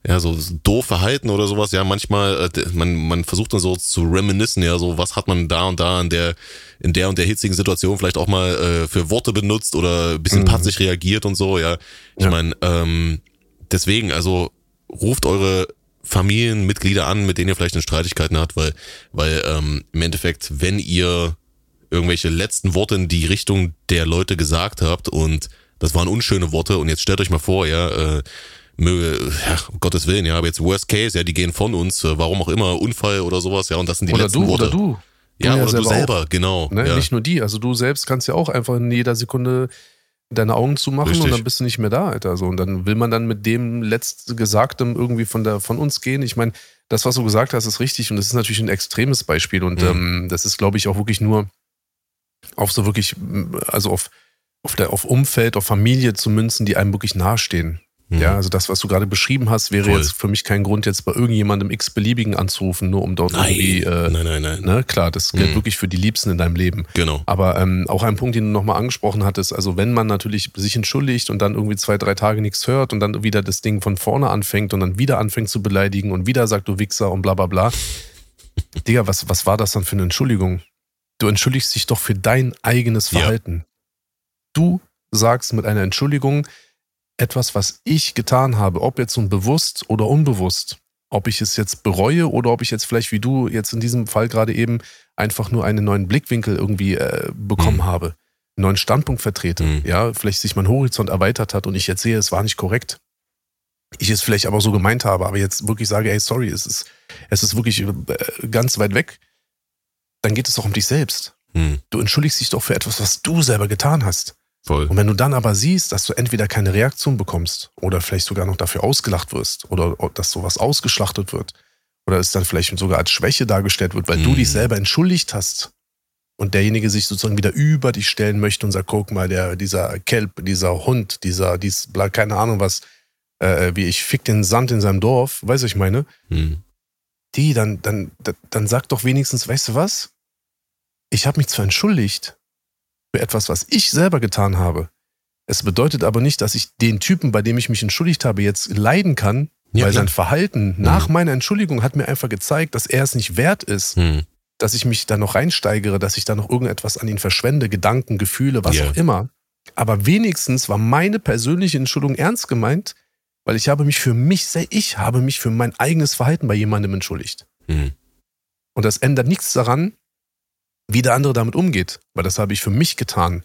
ja, so doof verhalten oder sowas. Ja, manchmal, äh, man, man versucht dann so zu reminiszen, ja, so was hat man da und da in der, in der und der hitzigen Situation vielleicht auch mal äh, für Worte benutzt oder ein bisschen mhm. patzig reagiert und so, ja. Ich ja. meine, ähm, deswegen, also ruft eure Familienmitglieder an, mit denen ihr vielleicht eine Streitigkeiten habt, weil, weil ähm, im Endeffekt, wenn ihr irgendwelche letzten Worte in die Richtung der Leute gesagt habt und das waren unschöne Worte und jetzt stellt euch mal vor, ja, äh, möge, ja, um Gottes Willen, ja, aber jetzt Worst Case, ja, die gehen von uns, äh, warum auch immer, Unfall oder sowas, ja, und das sind die oder letzten du, Worte. Oder du. Ja, Du ja oder du selber selber, auch. genau. Ne? ja. Nicht nur die, also du selbst kannst ja auch einfach in jeder Sekunde deine Augen zumachen Richtig. und dann bist du nicht mehr da, Alter. So, und dann will man dann mit dem Letztgesagtem irgendwie von, der, von uns gehen. Ich meine, das, was du gesagt hast, ist richtig und das ist natürlich ein extremes Beispiel und Mhm. ähm, das ist, glaube ich, auch wirklich nur auf so wirklich, also auf, auf, der, auf Umfeld, auf Familie zu münzen, die einem wirklich nahestehen. Mhm. Ja, also das, was du gerade beschrieben hast, wäre Voll. jetzt für mich kein Grund, jetzt bei irgendjemandem x-beliebigen anzurufen, nur um dort Nein, irgendwie, äh, nein, nein, nein. ne, klar, das gilt Mhm. wirklich für die Liebsten in deinem Leben. Genau. Aber ähm, auch ein Punkt, den du nochmal angesprochen hattest, also wenn man natürlich sich entschuldigt und dann irgendwie zwei, drei Tage nichts hört und dann wieder das Ding von vorne anfängt und dann wieder anfängt zu beleidigen und wieder sagt du Wichser und bla bla bla. Digga, was, was war das dann für eine Entschuldigung? Du entschuldigst dich doch für dein eigenes Ja. Verhalten. Du sagst mit einer Entschuldigung etwas, was ich getan habe, ob jetzt nun bewusst oder unbewusst. Ob ich es jetzt bereue oder ob ich jetzt vielleicht wie du jetzt in diesem Fall gerade eben einfach nur einen neuen Blickwinkel irgendwie äh, bekommen Mhm. habe, einen neuen Standpunkt vertrete, Mhm. ja, vielleicht sich mein Horizont erweitert hat und ich jetzt sehe, es war nicht korrekt. Ich es vielleicht aber so gemeint habe, aber jetzt wirklich sage, ey, sorry, es ist, es ist wirklich äh, ganz weit weg, dann geht es doch um dich selbst. Hm, Du entschuldigst dich doch für etwas, was du selber getan hast. Voll. Und wenn du dann aber siehst, dass du entweder keine Reaktion bekommst oder vielleicht sogar noch dafür ausgelacht wirst oder dass sowas ausgeschlachtet wird oder es dann vielleicht sogar als Schwäche dargestellt wird, weil du Mhm. dich selber entschuldigt hast und derjenige sich sozusagen wieder über dich stellen möchte und sagt, guck mal, der, dieser Kelp, dieser Hund, dieser, dies, bla, keine Ahnung was, äh, wie ich fick den Sand in seinem Dorf, du, was ich meine? Hm. Die, dann, dann, dann, dann sag doch wenigstens, weißt du was? Ich habe mich zwar entschuldigt für etwas, was ich selber getan habe. Es bedeutet aber nicht, dass ich den Typen, bei dem ich mich entschuldigt habe, jetzt leiden kann, Ja, weil klar. sein Verhalten nach meiner Entschuldigung hat mir einfach gezeigt, dass er es nicht wert ist, Hm. dass ich mich da noch reinsteigere, dass ich da noch irgendetwas an ihn verschwende, Gedanken, Gefühle, was Ja. auch immer. Aber wenigstens war meine persönliche Entschuldigung ernst gemeint, weil ich habe mich für mich, ich habe mich für mein eigenes Verhalten bei jemandem entschuldigt. Hm. Und das ändert nichts daran, wie der andere damit umgeht, weil das habe ich für mich getan.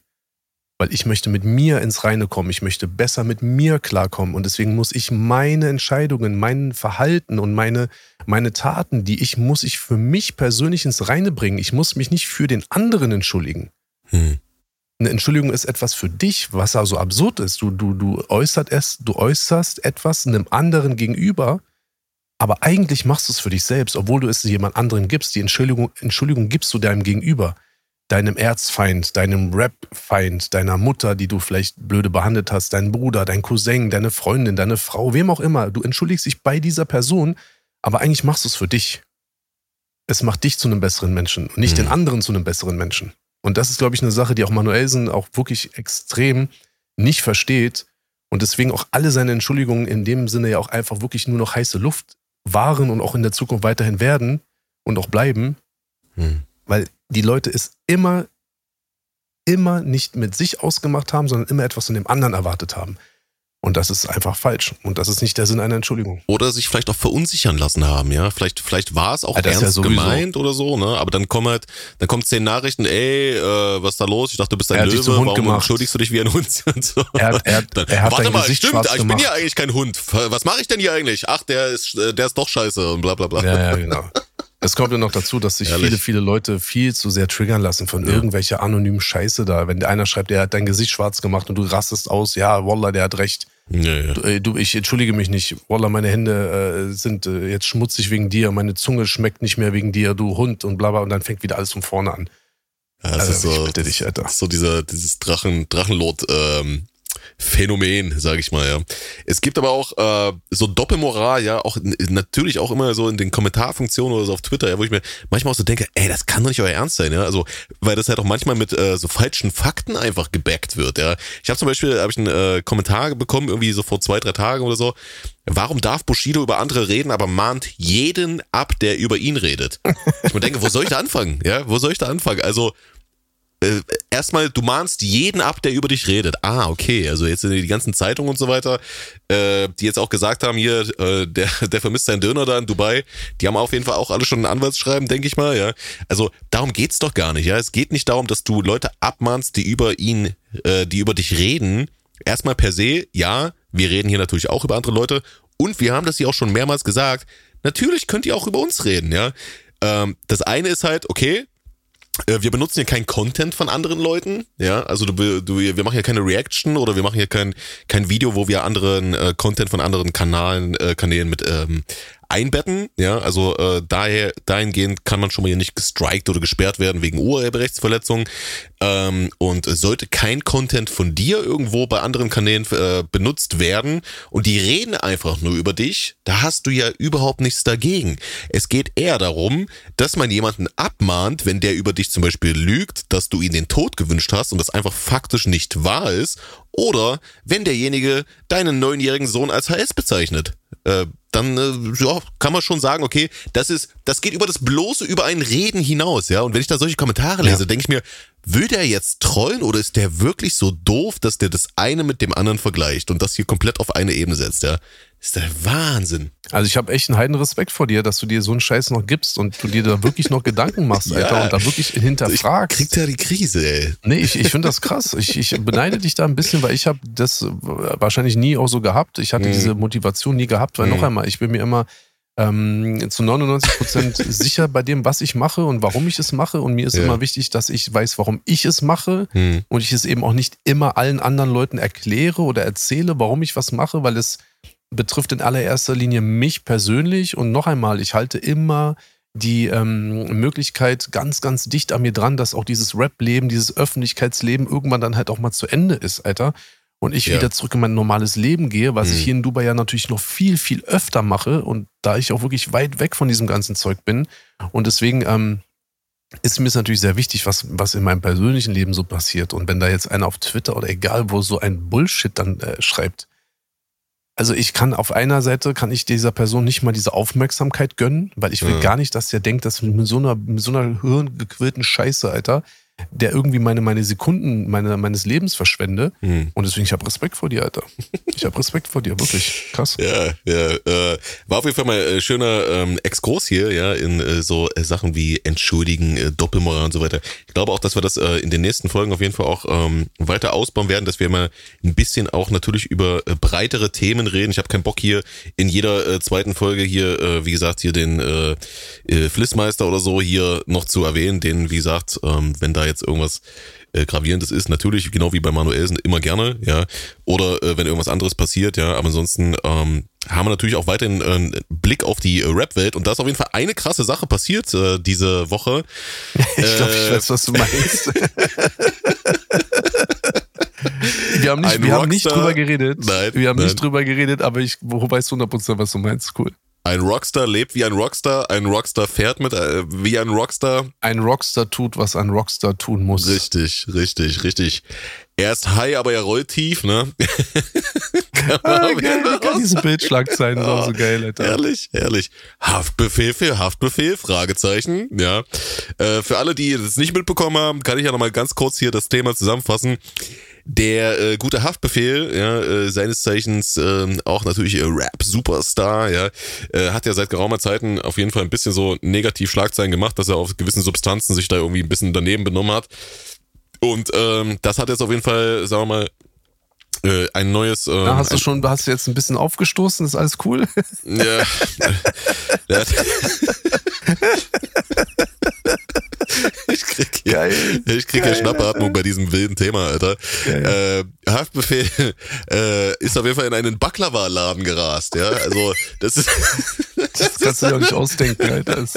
Weil ich möchte mit mir ins Reine kommen, ich möchte besser mit mir klarkommen und deswegen muss ich meine Entscheidungen, mein Verhalten und meine, meine Taten, die ich muss ich für mich persönlich ins Reine bringen. Ich muss mich nicht für den anderen entschuldigen. Hm. Eine Entschuldigung ist etwas für dich, was also absurd ist. Du, du, du, äußert es, du äußerst etwas einem anderen gegenüber, aber eigentlich machst du es für dich selbst, obwohl du es jemand anderen gibst. Die Entschuldigung, Entschuldigung gibst du deinem Gegenüber, deinem Erzfeind, deinem Rap-Feind, deiner Mutter, die du vielleicht blöde behandelt hast, dein Bruder, dein Cousin, deine Freundin, deine Frau, wem auch immer. Du entschuldigst dich bei dieser Person, aber eigentlich machst du es für dich. Es macht dich zu einem besseren Menschen und nicht Mhm. den anderen zu einem besseren Menschen. Und das ist, glaube ich, eine Sache, die auch Manuelsen auch wirklich extrem nicht versteht und deswegen auch alle seine Entschuldigungen in dem Sinne ja auch einfach wirklich nur noch heiße Luft waren und auch in der Zukunft weiterhin werden und auch bleiben, Hm. weil die Leute es immer, immer nicht mit sich ausgemacht haben, sondern immer etwas von dem anderen erwartet haben. Und das ist einfach falsch. Und das ist nicht der Sinn einer Entschuldigung. Oder sich vielleicht auch verunsichern lassen haben, ja. Vielleicht, vielleicht war es auch Ja, ja ernst sowieso. gemeint oder so, ne? Aber dann kommen halt, dann kommen zehn Nachrichten, ey, äh, was ist da los? Ich dachte, du bist ein Er Löwe, warum gemacht. entschuldigst du dich wie ein Hund? Und so. Er hat, er hat, Dann, er hat warte mal, Gesicht stimmt, ich bin ja eigentlich kein Hund. Was mache ich denn hier eigentlich? Ach, der ist, der ist doch scheiße und bla bla bla. Ja, ja, genau. Es kommt ja noch dazu, dass sich Ehrlich. viele, viele Leute viel zu sehr triggern lassen von Ja. irgendwelcher anonymen Scheiße da. Wenn einer schreibt, der hat dein Gesicht schwarz gemacht und du rastest aus, ja, Wallah, der hat recht. Ja, ja. Du, du, ich entschuldige mich nicht. Wallah, meine Hände äh, sind äh, jetzt schmutzig wegen dir, meine Zunge schmeckt nicht mehr wegen dir, du Hund und bla bla. Und dann fängt wieder alles von vorne an. Ja, das Also, ist so, ich bitte dich, Alter. So dieser, dieses Drachen, Drachenlot, ähm, Phänomen, sage ich mal, ja. Es gibt aber auch äh, so Doppelmoral, ja, auch natürlich auch immer so in den Kommentarfunktionen oder so auf Twitter, ja, wo ich mir manchmal auch so denke, ey, das kann doch nicht euer Ernst sein, ja. Also, weil das halt auch manchmal mit äh, so falschen Fakten einfach gebackt wird, ja. Ich habe zum Beispiel, habe ich einen äh, Kommentar bekommen, irgendwie so vor zwei, drei Tagen oder so. Warum darf Bushido über andere reden, aber mahnt jeden ab, der über ihn redet? Ich mir denke, wo soll ich da anfangen? Ja, wo soll ich da anfangen? Also, äh, erstmal, du mahnst jeden ab, der über dich redet. Ah, okay. Also jetzt sind die ganzen Zeitungen und so weiter, äh, die jetzt auch gesagt haben, hier, äh, der, der vermisst seinen Döner da in Dubai, die haben auf jeden Fall auch alle schon ein Anwaltsschreiben, denke ich mal, ja. Also darum geht's doch gar nicht, ja. Es geht nicht darum, dass du Leute abmahnst, die über ihn, äh, die über dich reden. Erstmal per se, ja, wir reden hier natürlich auch über andere Leute und wir haben das hier auch schon mehrmals gesagt, natürlich könnt ihr auch über uns reden, ja. Ähm, das eine ist halt, okay, wir benutzen hier kein Content von anderen Leuten, ja, also du, du, wir machen hier keine Reaction oder wir machen hier kein, kein Video, wo wir anderen äh, Content von anderen Kanalen, äh, Kanälen mit ähm, einbetten. Ja, also äh, daher dahingehend kann man schon mal hier nicht gestrikt oder gesperrt werden wegen Urheberrechtsverletzung. Ähm, und sollte kein Content von dir irgendwo bei anderen Kanälen äh, benutzt werden und die reden einfach nur über dich, da hast du ja überhaupt nichts dagegen. Es geht eher darum, dass man jemanden abmahnt, wenn der über dich zum Beispiel lügt, dass du ihn den Tod gewünscht hast und das einfach faktisch nicht wahr ist. Oder wenn derjenige deinen neunjährigen Sohn als HS bezeichnet. Äh, dann äh, ja, kann man schon sagen, okay, das ist, das geht über das bloße, über ein Reden hinaus, ja. Und wenn ich da solche Kommentare lese, ja. denke ich mir, will der jetzt trollen oder ist der wirklich so doof, dass der das eine mit dem anderen vergleicht und das hier komplett auf eine Ebene setzt, ja? Ist der Wahnsinn. Also ich habe echt einen heiden Respekt vor dir, dass du dir so einen Scheiß noch gibst und du dir da wirklich noch Gedanken machst, Alter, ja. und da wirklich hinterfragst. Ich krieg ja die Krise, ey. Nee, ich, ich finde das krass. Ich, ich beneide dich da ein bisschen, weil ich habe das wahrscheinlich nie auch so gehabt. Ich hatte mhm. diese Motivation nie gehabt, weil mhm. noch einmal, ich bin mir immer ähm, zu 99 Prozent sicher bei dem, was ich mache und warum ich es mache. Und mir ist ja. immer wichtig, dass ich weiß, warum ich es mache mhm. und ich es eben auch nicht immer allen anderen Leuten erkläre oder erzähle, warum ich was mache, weil es betrifft in allererster Linie mich persönlich. Und noch einmal, ich halte immer die ähm, Möglichkeit ganz, ganz dicht an mir dran, dass auch dieses Rap-Leben, dieses Öffentlichkeitsleben irgendwann dann halt auch mal zu Ende ist, Alter. Und ich ja. wieder zurück in mein normales Leben gehe, was mhm. ich hier in Dubai ja natürlich noch viel, viel öfter mache. Und da ich auch wirklich weit weg von diesem ganzen Zeug bin. Und deswegen ähm, ist mir es natürlich sehr wichtig, was, was in meinem persönlichen Leben so passiert. Und wenn da jetzt einer auf Twitter oder egal wo so ein Bullshit dann äh, schreibt, also ich kann auf einer Seite kann ich dieser Person nicht mal diese Aufmerksamkeit gönnen, weil ich will mhm. gar nicht, dass der denkt, dass mit so einer, mit so einer hirngequirlten Scheiße, Alter, der irgendwie meine, meine Sekunden meine, meines Lebens verschwende. Hm. Und deswegen, ich habe Respekt vor dir, Alter. Ich habe Respekt vor dir, wirklich. Krass. Ja, ja. Äh, war auf jeden Fall mal ein äh, schöner ähm, Exkurs hier, ja, in äh, so äh, Sachen wie Entschuldigen, äh, Doppelmoral und so weiter. Ich glaube auch, dass wir das äh, in den nächsten Folgen auf jeden Fall auch ähm, weiter ausbauen werden, dass wir mal ein bisschen auch natürlich über äh, breitere Themen reden. Ich habe keinen Bock hier in jeder zweiten Folge hier, wie gesagt, hier den Flissmeister oder so hier noch zu erwähnen, den, wie gesagt, ähm, wenn da jetzt irgendwas äh, Gravierendes ist, natürlich, genau wie bei Manuelsen, immer gerne, ja. Oder äh, wenn irgendwas anderes passiert, ja. Aber ansonsten ähm, haben wir natürlich auch weiterhin äh, einen Blick auf die äh, Rap-Welt und da ist auf jeden Fall eine krasse Sache passiert äh, diese Woche. ich glaube, ich weiß, was du meinst. wir haben nicht, wir haben nicht drüber geredet. Nein, wir haben nein. nicht drüber geredet, aber ich weißt du 100%, was du meinst. Cool. Ein Rockstar lebt wie ein Rockstar, ein Rockstar fährt mit äh, wie ein Rockstar. Ein Rockstar tut, was ein Rockstar tun muss. Richtig, richtig, richtig. Er ist high, aber er rollt tief, ne? ah, geil, wie kann diese Bildschlagzeilen oh, so geil, Alter. Herrlich, herrlich. Haftbefehl für Haftbefehl, Fragezeichen, ja. Äh, für alle, die das nicht mitbekommen haben, kann ich ja nochmal ganz kurz hier das Thema zusammenfassen. Der äh, gute Haftbefehl, ja, äh, seines Zeichens äh, auch natürlich äh, Rap-Superstar, ja, äh, hat ja seit geraumer Zeit auf jeden Fall ein bisschen so negativ Schlagzeilen gemacht, dass er auf gewissen Substanzen sich da irgendwie ein bisschen daneben benommen hat. Und ähm, das hat jetzt auf jeden Fall, sagen wir mal, äh, ein neues. Äh, Na, hast du schon, hast du jetzt ein bisschen aufgestoßen? Ist alles cool? Ja. ich krieg Geil. ich krieg hier Schnappatmung bei diesem wilden Thema, Alter. Äh, Haftbefehl äh, ist auf jeden Fall in einen Baklava-Laden gerast, ja. Also das ist. Das kannst du dir auch nicht ausdenken, Alter.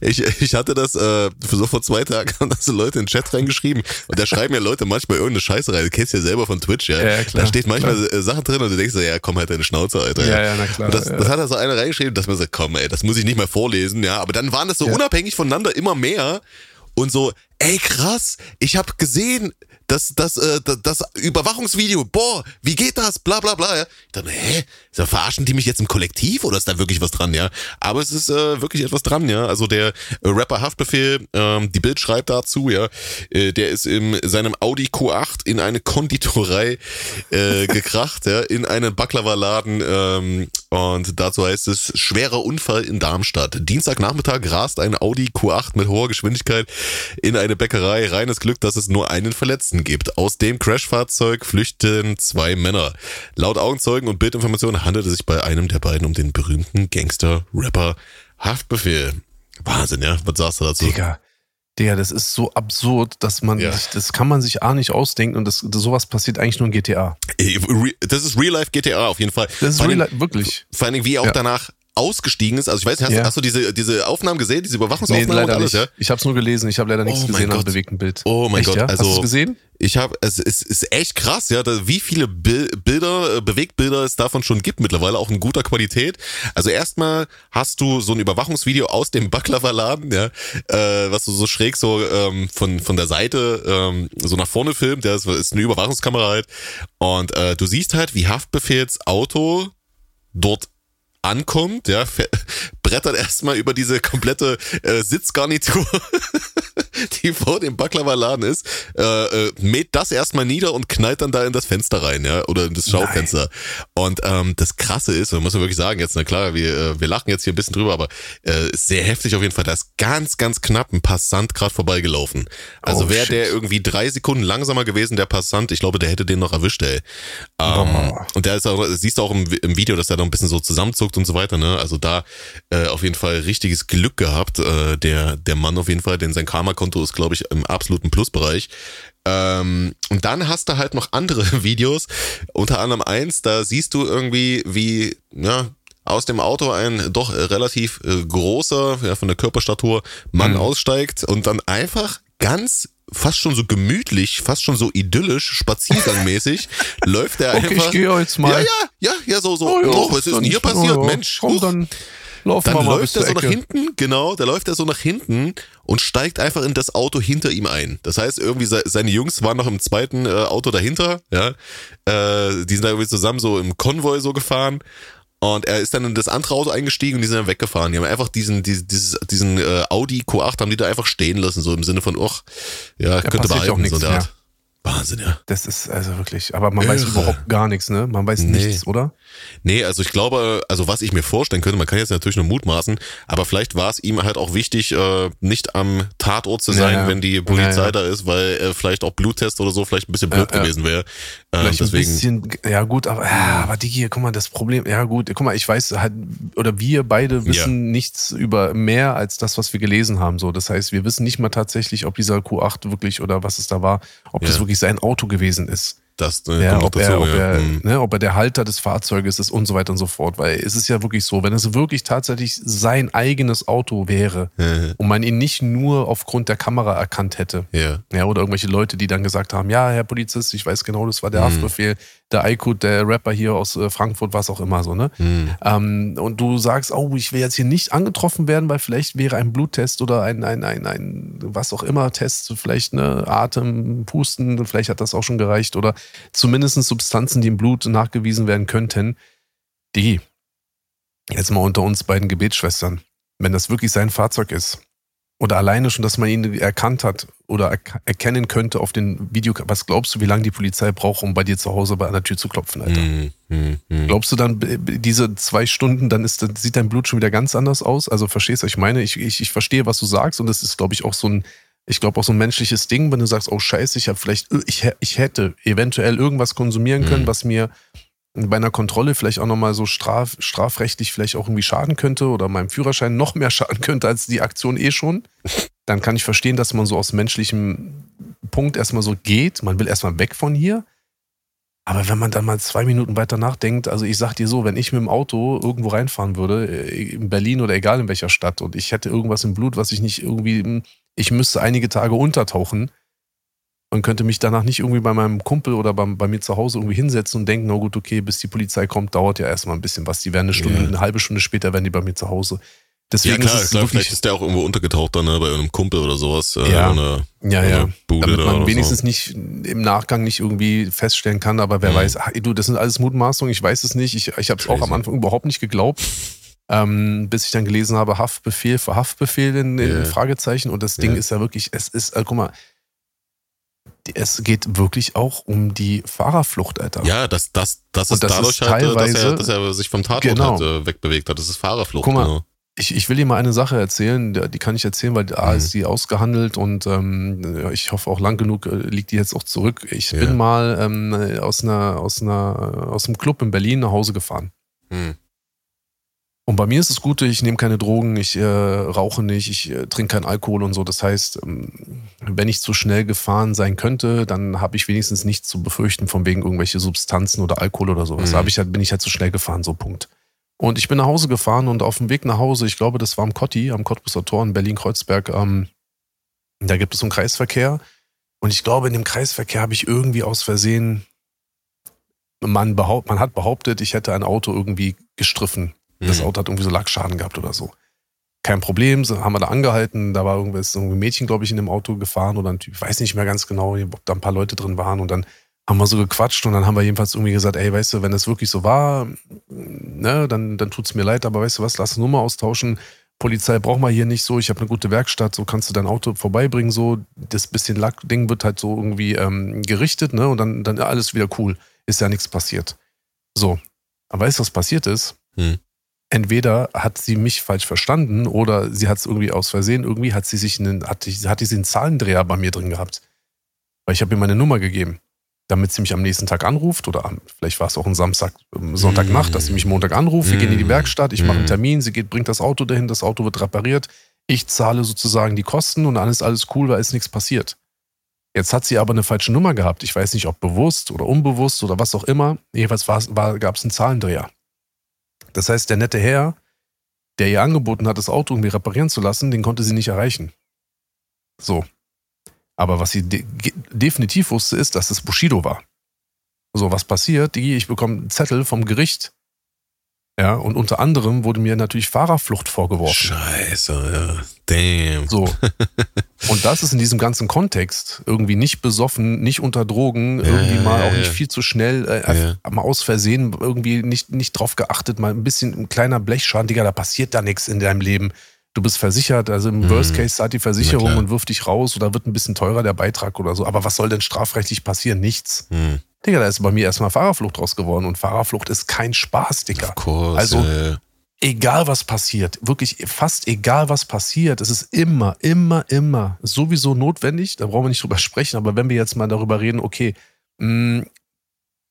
Ich, ich hatte das äh, so vor zwei Tagen, haben das so Leute in den Chat reingeschrieben und da schreiben ja Leute manchmal irgendeine Scheiße rein. Du kennst ja selber von Twitch, ja. ja klar, da steht manchmal klar. Äh, Sachen drin und du denkst so, ja, komm halt deine Schnauze, Alter. Ja, ja, na klar. Und das, ja. das hat da so einer reingeschrieben, dass man sagt, komm, ey, das muss ich nicht mehr vorlesen, ja. Aber dann waren das so ja. unabhängig voneinander immer mehr und so, ey krass, ich habe gesehen, das, das, äh, das Überwachungsvideo, boah, wie geht das? Bla bla bla. Ja. Ich dachte, hä? Da verarschen die mich jetzt im Kollektiv oder ist da wirklich was dran, ja? Aber es ist äh, wirklich etwas dran, ja. Also der äh, Rapper Haftbefehl, ähm, die Bild schreibt dazu, ja, äh, der ist in seinem Audi Q8 in eine Konditorei äh, gekracht, ja, in einen Baklava-Laden ähm, Und dazu heißt es, schwerer Unfall in Darmstadt. Dienstagnachmittag rast ein Audi Q8 mit hoher Geschwindigkeit in eine Bäckerei. Reines Glück, dass es nur einen Verletzten gibt. Aus dem Crashfahrzeug flüchten zwei Männer. Laut Augenzeugen und Bildinformationen handelt es sich bei einem der beiden um den berühmten Gangster-Rapper Haftbefehl. Wahnsinn, ja? Was sagst du dazu? Digga. Digga, das ist so absurd, dass man, ja. sich, das kann man sich A nicht ausdenken und das, das, sowas passiert eigentlich nur in GTA. Das ist Real-Life GTA auf jeden Fall. Das ist Real-Life, wirklich. Vor allem, wie auch ja. danach ausgestiegen ist. Also ich weiß nicht, hast, ja. hast, du diese, diese Aufnahmen gesehen, diese Überwachungsaufnahmen nee, leider alles, nicht. Ja? Ich habe es nur gelesen, ich habe leider nichts oh gesehen am bewegten Bild. Oh mein echt, Gott, ja? also hast du gesehen? Ich habe es ist, ist echt krass, ja, wie viele Bilder, äh, Bewegtbilder es davon schon gibt mittlerweile auch in guter Qualität. Also erstmal hast du so ein Überwachungsvideo aus dem Baklava-Laden, ja, äh, was du so schräg so ähm, von von der Seite ähm, so nach vorne filmt, ja, das ist eine Überwachungskamera halt und äh, du siehst halt, wie Haftbefehls Auto dort ankommt, ja, brettert erstmal über diese komplette äh, Sitzgarnitur, die vor dem Baklava-Laden ist, äh, äh, mäht das erstmal nieder und knallt dann da in das Fenster rein, ja, oder in das Schaufenster. Nein. Und ähm, das Krasse ist, man muss man wirklich sagen, jetzt, na klar, wir, äh, wir lachen jetzt hier ein bisschen drüber, aber äh, sehr heftig auf jeden Fall. Da ist ganz, ganz knapp ein Passant gerade vorbeigelaufen. Also oh, wäre der irgendwie drei Sekunden langsamer gewesen, der Passant, ich glaube, der hätte den noch erwischt, ey. Ähm, oh. Und der ist auch, siehst du auch im, im Video, dass er da ein bisschen so zusammenzuckt und so weiter. Ne? Also da äh, auf jeden Fall richtiges Glück gehabt. Äh, der, der Mann auf jeden Fall, denn sein Karma-Konto ist, glaube ich, im absoluten Plusbereich. Ähm, und dann hast du halt noch andere Videos, unter anderem eins, da siehst du irgendwie, wie, ja, aus dem Auto ein doch relativ äh, großer, ja, von der Körperstatur Mann mhm. aussteigt und dann einfach ganz fast schon so gemütlich, fast schon so idyllisch, spaziergangmäßig, läuft er okay, einfach. Ich gehe jetzt mal. Ja, ja, ja, ja, so, so. Oh, ja, oh, was ist denn hier passiert? Oh. Mensch, komm, dann laufen dann läuft er so nach hinten, genau, da läuft er so nach hinten und steigt einfach in das Auto hinter ihm ein. Das heißt, irgendwie seine Jungs waren noch im zweiten äh, Auto dahinter, ja. Äh, die sind da irgendwie zusammen so im Konvoi so gefahren und er ist dann in das andere Auto eingestiegen und die sind dann weggefahren. Die haben einfach diesen, diesen, diesen äh, Audi Q8 haben die da einfach stehen lassen, so im Sinne von, och, ja, ja könnte behalten, so der Art. Wahnsinn, ja. Das ist also wirklich, aber man Irre. weiß überhaupt gar nichts, ne? Man weiß nee. nichts, oder? Nee, also ich glaube, also was ich mir vorstellen könnte, man kann jetzt natürlich nur mutmaßen, aber vielleicht war es ihm halt auch wichtig, äh, nicht am Tatort zu sein, ja, ja. wenn die Polizei ja, da ist, weil äh, vielleicht auch Bluttest oder so vielleicht ein bisschen blöd gewesen wäre. Äh, deswegen. ein bisschen, ja gut, aber, ja, aber Digi, guck mal, das Problem, ja gut, guck mal, ich weiß halt, oder wir beide wissen nichts über mehr als das, was wir gelesen haben, so. Das heißt, wir wissen nicht mal tatsächlich, ob dieser Q8 wirklich oder was es da war, ob das wirklich wirklich sein Auto gewesen ist. Das äh, ja, ob, dazu, er, ob, ja. er, mhm. ne, ob er der Halter des Fahrzeuges ist und so weiter und so fort. Weil es ist ja wirklich so, wenn es wirklich tatsächlich sein eigenes Auto wäre und man ihn nicht nur aufgrund der Kamera erkannt hätte, ja. ja, oder irgendwelche Leute, die dann gesagt haben, ja, Herr Polizist, ich weiß genau, das war der mhm. Haftbefehl, der Aykut, der Rapper hier aus äh, Frankfurt, was auch immer so, ne? Mhm. Ähm, und du sagst, oh, ich will jetzt hier nicht angetroffen werden, weil vielleicht wäre ein Bluttest oder ein, ein, ein, ein was auch immer Test, vielleicht eine Atem, Pusten, vielleicht hat das auch schon gereicht oder zumindest Substanzen, die im Blut nachgewiesen werden könnten, die, jetzt mal unter uns beiden Gebetsschwestern, wenn das wirklich sein Fahrzeug ist, oder alleine schon, dass man ihn erkannt hat oder erkennen könnte auf den Video. Was glaubst du, wie lange die Polizei braucht, um bei dir zu Hause bei einer Tür zu klopfen, Alter? Mm, mm, mm. Glaubst du dann, diese zwei Stunden, dann ist, sieht dein Blut schon wieder ganz anders aus? Also verstehst du, ich meine, ich, ich, ich verstehe, was du sagst und das ist, glaube ich, auch so ein, ich glaube auch so ein menschliches Ding, wenn du sagst, oh scheiße, ich habe vielleicht, ich, ich hätte eventuell irgendwas konsumieren können, was mir bei einer Kontrolle vielleicht auch nochmal so straf, strafrechtlich vielleicht auch irgendwie schaden könnte oder meinem Führerschein noch mehr schaden könnte als die Aktion eh schon, dann kann ich verstehen, dass man so aus menschlichem Punkt erstmal so geht. Man will erstmal weg von hier. Aber wenn man dann mal zwei Minuten weiter nachdenkt, also ich sag dir so, wenn ich mit dem Auto irgendwo reinfahren würde, äh, in Berlin oder egal in welcher Stadt, und ich hätte irgendwas im Blut, was ich nicht irgendwie, ich müsste einige Tage untertauchen, und könnte mich danach nicht irgendwie bei meinem Kumpel oder bei, bei mir zu Hause irgendwie hinsetzen und denken, na gut, okay, bis die Polizei kommt, dauert ja erstmal ein bisschen was. Die werden eine Stunde, yeah. eine halbe Stunde später werden die bei mir zu Hause. Deswegen ja, klar, klar vielleicht ist der auch irgendwo untergetaucht dann ne, bei einem Kumpel oder sowas. Äh, ja, eine, ja, ja. Damit man wenigstens so. nicht im Nachgang nicht irgendwie feststellen kann, aber wer mhm. weiß, ach, du, das sind alles Mutmaßungen, ich weiß es nicht. Ich, ich habe es auch am Anfang überhaupt nicht geglaubt. Ähm, bis ich dann gelesen habe, Haftbefehl für Haftbefehl in, in yeah. Fragezeichen. Und das Ding yeah. ist ja wirklich, es ist, äh, guck mal, es geht wirklich auch um die Fahrerflucht, Alter. Ja, das, das, das ist das dadurch ist halt, dass er, dass er sich vom Tatort genau. halt, äh, wegbewegt hat. Das ist Fahrerflucht. Guck mal, genau. ich, ich will dir mal eine Sache erzählen, die kann ich erzählen, weil A mhm. ist die ausgehandelt und ähm, ich hoffe auch lang genug äh, liegt die jetzt auch zurück. Ich ja. bin mal ähm, aus, einer, aus, einer, aus einem Club in Berlin nach Hause gefahren. Mhm. Und bei mir ist es Gute, ich nehme keine Drogen, ich äh, rauche nicht, ich äh, trinke keinen Alkohol und so. Das heißt, ähm, wenn ich zu schnell gefahren sein könnte, dann habe ich wenigstens nichts zu befürchten von wegen irgendwelche Substanzen oder Alkohol oder sowas. Mhm. Da ich halt, bin ich halt zu schnell gefahren, so Punkt. Und ich bin nach Hause gefahren und auf dem Weg nach Hause, ich glaube, das war am Kotti, am Cottbusser Tor in Berlin-Kreuzberg, ähm, da gibt es einen Kreisverkehr. Und ich glaube, in dem Kreisverkehr habe ich irgendwie aus Versehen, man, behaupt, man hat behauptet, ich hätte ein Auto irgendwie gestriffen das mhm. Auto hat irgendwie so Lackschaden gehabt oder so. Kein Problem, so haben wir da angehalten. Da war irgendwas, ein Mädchen, glaube ich, in dem Auto gefahren oder ein Typ, ich weiß nicht mehr ganz genau, ob da ein paar Leute drin waren. Und dann haben wir so gequatscht und dann haben wir jedenfalls irgendwie gesagt, ey, weißt du, wenn das wirklich so war, ne, dann, dann es mir leid, aber weißt du was, lass Nummer austauschen. Polizei braucht man hier nicht so, ich habe eine gute Werkstatt, so kannst du dein Auto vorbeibringen, so, das bisschen Lackding wird halt so irgendwie ähm, gerichtet, ne, und dann, dann alles wieder cool. Ist ja nichts passiert. So. Aber weißt du, was passiert ist? Hm entweder hat sie mich falsch verstanden oder sie hat es irgendwie aus Versehen, irgendwie hat sie sich einen, hat, hat sie einen Zahlendreher bei mir drin gehabt. Weil ich habe ihr meine Nummer gegeben, damit sie mich am nächsten Tag anruft oder am, vielleicht war es auch ein Samstag, ähm, Sonntagnacht, dass sie mich Montag anruft, wir gehen in die mm. Werkstatt, ich mache einen mm. Termin, sie geht, bringt das Auto dahin, das Auto wird repariert, ich zahle sozusagen die Kosten und dann ist alles cool, weil ist nichts passiert. Jetzt hat sie aber eine falsche Nummer gehabt. Ich weiß nicht, ob bewusst oder unbewusst oder was auch immer. Jedenfalls war, war, gab es einen Zahlendreher. Das heißt, der nette Herr, der ihr angeboten hat, das Auto irgendwie reparieren zu lassen, den konnte sie nicht erreichen. So. Aber was sie de definitiv wusste, ist, dass es Bushido war. So, was passiert? Die, ich bekomme einen Zettel vom Gericht, ja, und unter anderem wurde mir natürlich Fahrerflucht vorgeworfen. Scheiße, ja. Damn. So. Und das ist in diesem ganzen Kontext irgendwie nicht besoffen, nicht unter Drogen, ja, irgendwie mal ja, auch nicht viel zu schnell, äh, mal aus Versehen irgendwie nicht, nicht drauf geachtet, mal ein bisschen ein kleiner Blechschaden, Digga, da passiert da nichts in deinem Leben. Du bist versichert, also im mhm. Worst Case zahlt die Versicherung und wirft dich raus oder wird ein bisschen teurer der Beitrag oder so. Aber was soll denn strafrechtlich passieren? Nichts. Mhm. Digga, da ist bei mir erstmal Fahrerflucht draus geworden und Fahrerflucht ist kein Spaß, Digga. Of course, also, äh. egal was passiert, wirklich fast egal was passiert, es ist immer, immer, immer sowieso notwendig, da brauchen wir nicht drüber sprechen, aber wenn wir jetzt mal darüber reden, okay, mh, hm,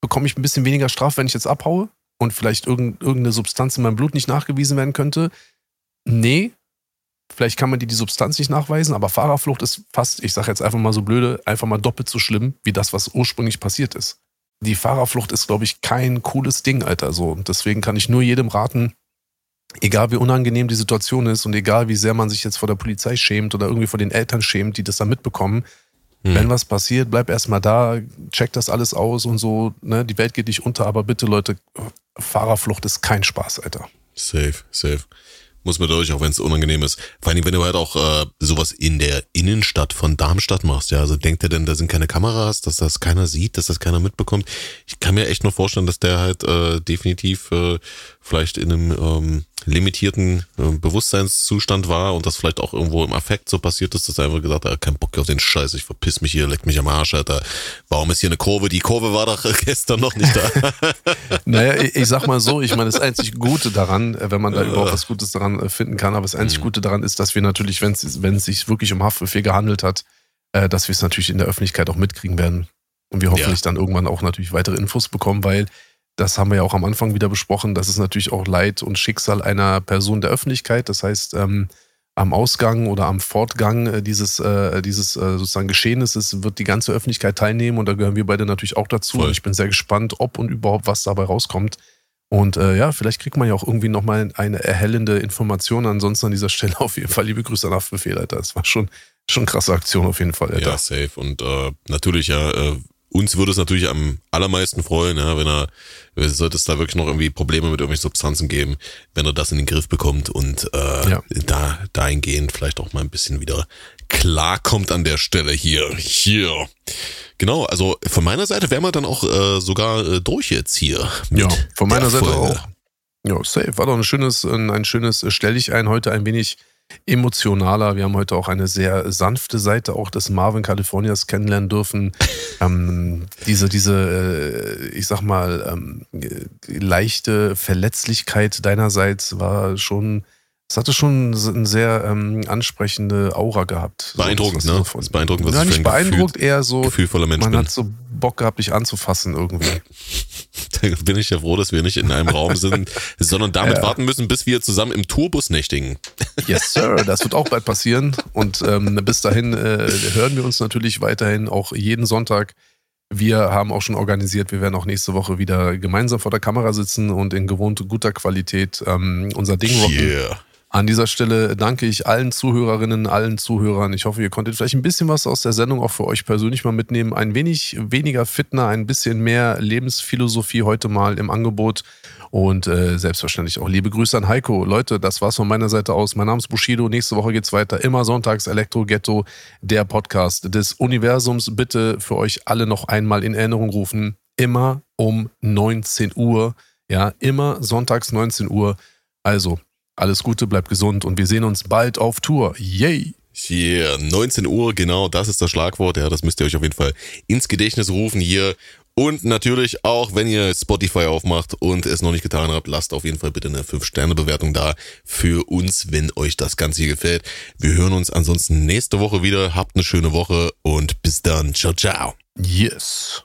bekomme ich ein bisschen weniger Straf, wenn ich jetzt abhaue und vielleicht irgendeine Substanz in meinem Blut nicht nachgewiesen werden könnte? Nee, Vielleicht kann man dir die Substanz nicht nachweisen, aber Fahrerflucht ist fast, ich sage jetzt einfach mal so blöde, einfach mal doppelt so schlimm wie das, was ursprünglich passiert ist. Die Fahrerflucht ist, glaube ich, kein cooles Ding, Alter. So. Und deswegen kann ich nur jedem raten, egal wie unangenehm die Situation ist und egal wie sehr man sich jetzt vor der Polizei schämt oder irgendwie vor den Eltern schämt, die das dann mitbekommen, hm. wenn was passiert, bleib erstmal da, check das alles aus und so, ne, die Welt geht nicht unter, aber bitte Leute, Fahrerflucht ist kein Spaß, Alter. Safe, safe muss man durch, auch wenn es unangenehm ist. Vor allem, wenn du halt auch äh, sowas in der Innenstadt von Darmstadt machst, ja, also denkt er denn, da sind keine Kameras, dass das keiner sieht, dass das keiner mitbekommt. Ich kann mir echt nur vorstellen, dass der halt äh, definitiv äh, vielleicht in einem ähm, limitierten äh, Bewusstseinszustand war und das vielleicht auch irgendwo im Affekt so passiert ist, dass er einfach gesagt hat, kein Bock auf den Scheiß, ich verpiss mich hier, leck mich am Arsch, Alter. Warum ist hier eine Kurve? Die Kurve war doch gestern noch nicht da. naja, ich, ich sag mal so, ich meine, das einzig Gute daran, äh, wenn man da überhaupt was Gutes daran äh, finden kann, aber das einzig mhm. Gute daran ist, dass wir natürlich, wenn es wenn es sich wirklich um Haftbefehl gehandelt hat, äh, dass wir es natürlich in der Öffentlichkeit auch mitkriegen werden. Und wir hoffentlich ja. dann irgendwann auch natürlich weitere Infos bekommen, weil das haben wir ja auch am Anfang wieder besprochen, das ist natürlich auch Leid und Schicksal einer Person der Öffentlichkeit. Das heißt, ähm, am Ausgang oder am Fortgang äh, dieses, äh, dieses äh, sozusagen Geschehnisses wird die ganze Öffentlichkeit teilnehmen und da gehören wir beide natürlich auch dazu. Voll. Und ich bin sehr gespannt, ob und überhaupt was dabei rauskommt. Und äh, ja, vielleicht kriegt man ja auch irgendwie nochmal eine erhellende Information. Ansonsten an dieser Stelle auf jeden Fall liebe Grüße an Haftbefehl, Alter. Das war schon, schon krasse Aktion auf jeden Fall, Alter. Ja, safe. Und äh, natürlich ja, äh, uns würde es natürlich am allermeisten freuen, ja, wenn er, sollte es da wirklich noch irgendwie Probleme mit irgendwelchen Substanzen geben, wenn er das in den Griff bekommt und äh, ja. da dahingehend vielleicht auch mal ein bisschen wieder klarkommt an der Stelle hier. Hier. Genau, also von meiner Seite wären wir dann auch äh, sogar äh, durch jetzt hier. Ja, von meiner Seite Folge. auch. Ja, safe. War doch ein schönes, ein, ein schönes Stell dich ein heute ein wenig emotionaler. Wir haben heute auch eine sehr sanfte Seite auch des Marvin Californias kennenlernen dürfen. ähm, diese, diese, äh, ich sag mal, ähm, leichte Verletzlichkeit deinerseits war schon es hatte schon eine sehr ähm, ansprechende Aura gehabt. Beeindruckend, so, ne? So beeindruckend, was ja, nicht beeindruckt, Gefühl, eher so. Gefühlvoller Mensch man bin. hat so Bock gehabt, dich anzufassen irgendwie. da bin ich ja froh, dass wir nicht in einem Raum sind, sondern damit ja. warten müssen, bis wir zusammen im Tourbus nächtigen. yes, Sir. Das wird auch bald passieren. Und ähm, bis dahin äh, hören wir uns natürlich weiterhin auch jeden Sonntag. Wir haben auch schon organisiert, wir werden auch nächste Woche wieder gemeinsam vor der Kamera sitzen und in gewohnt guter Qualität ähm, unser Ding rocken. Yeah. An dieser Stelle danke ich allen Zuhörerinnen, allen Zuhörern. Ich hoffe, ihr konntet vielleicht ein bisschen was aus der Sendung auch für euch persönlich mal mitnehmen. Ein wenig weniger Fitner, ein bisschen mehr Lebensphilosophie heute mal im Angebot. Und äh, selbstverständlich auch liebe Grüße an Heiko. Leute, das war's von meiner Seite aus. Mein Name ist Bushido. Nächste Woche geht's weiter. Immer sonntags Elektro Ghetto, der Podcast des Universums. Bitte für euch alle noch einmal in Erinnerung rufen. Immer um 19 Uhr. Ja, immer sonntags 19 Uhr. Also, alles Gute, bleibt gesund und wir sehen uns bald auf Tour. Yay! Hier, 19 Uhr, genau, das ist das Schlagwort. Ja, das müsst ihr euch auf jeden Fall ins Gedächtnis rufen hier. Und natürlich auch, wenn ihr Spotify aufmacht und es noch nicht getan habt, lasst auf jeden Fall bitte eine 5-Sterne-Bewertung da für uns, wenn euch das Ganze hier gefällt. Wir hören uns ansonsten nächste Woche wieder. Habt eine schöne Woche und bis dann. Ciao, ciao. Yes.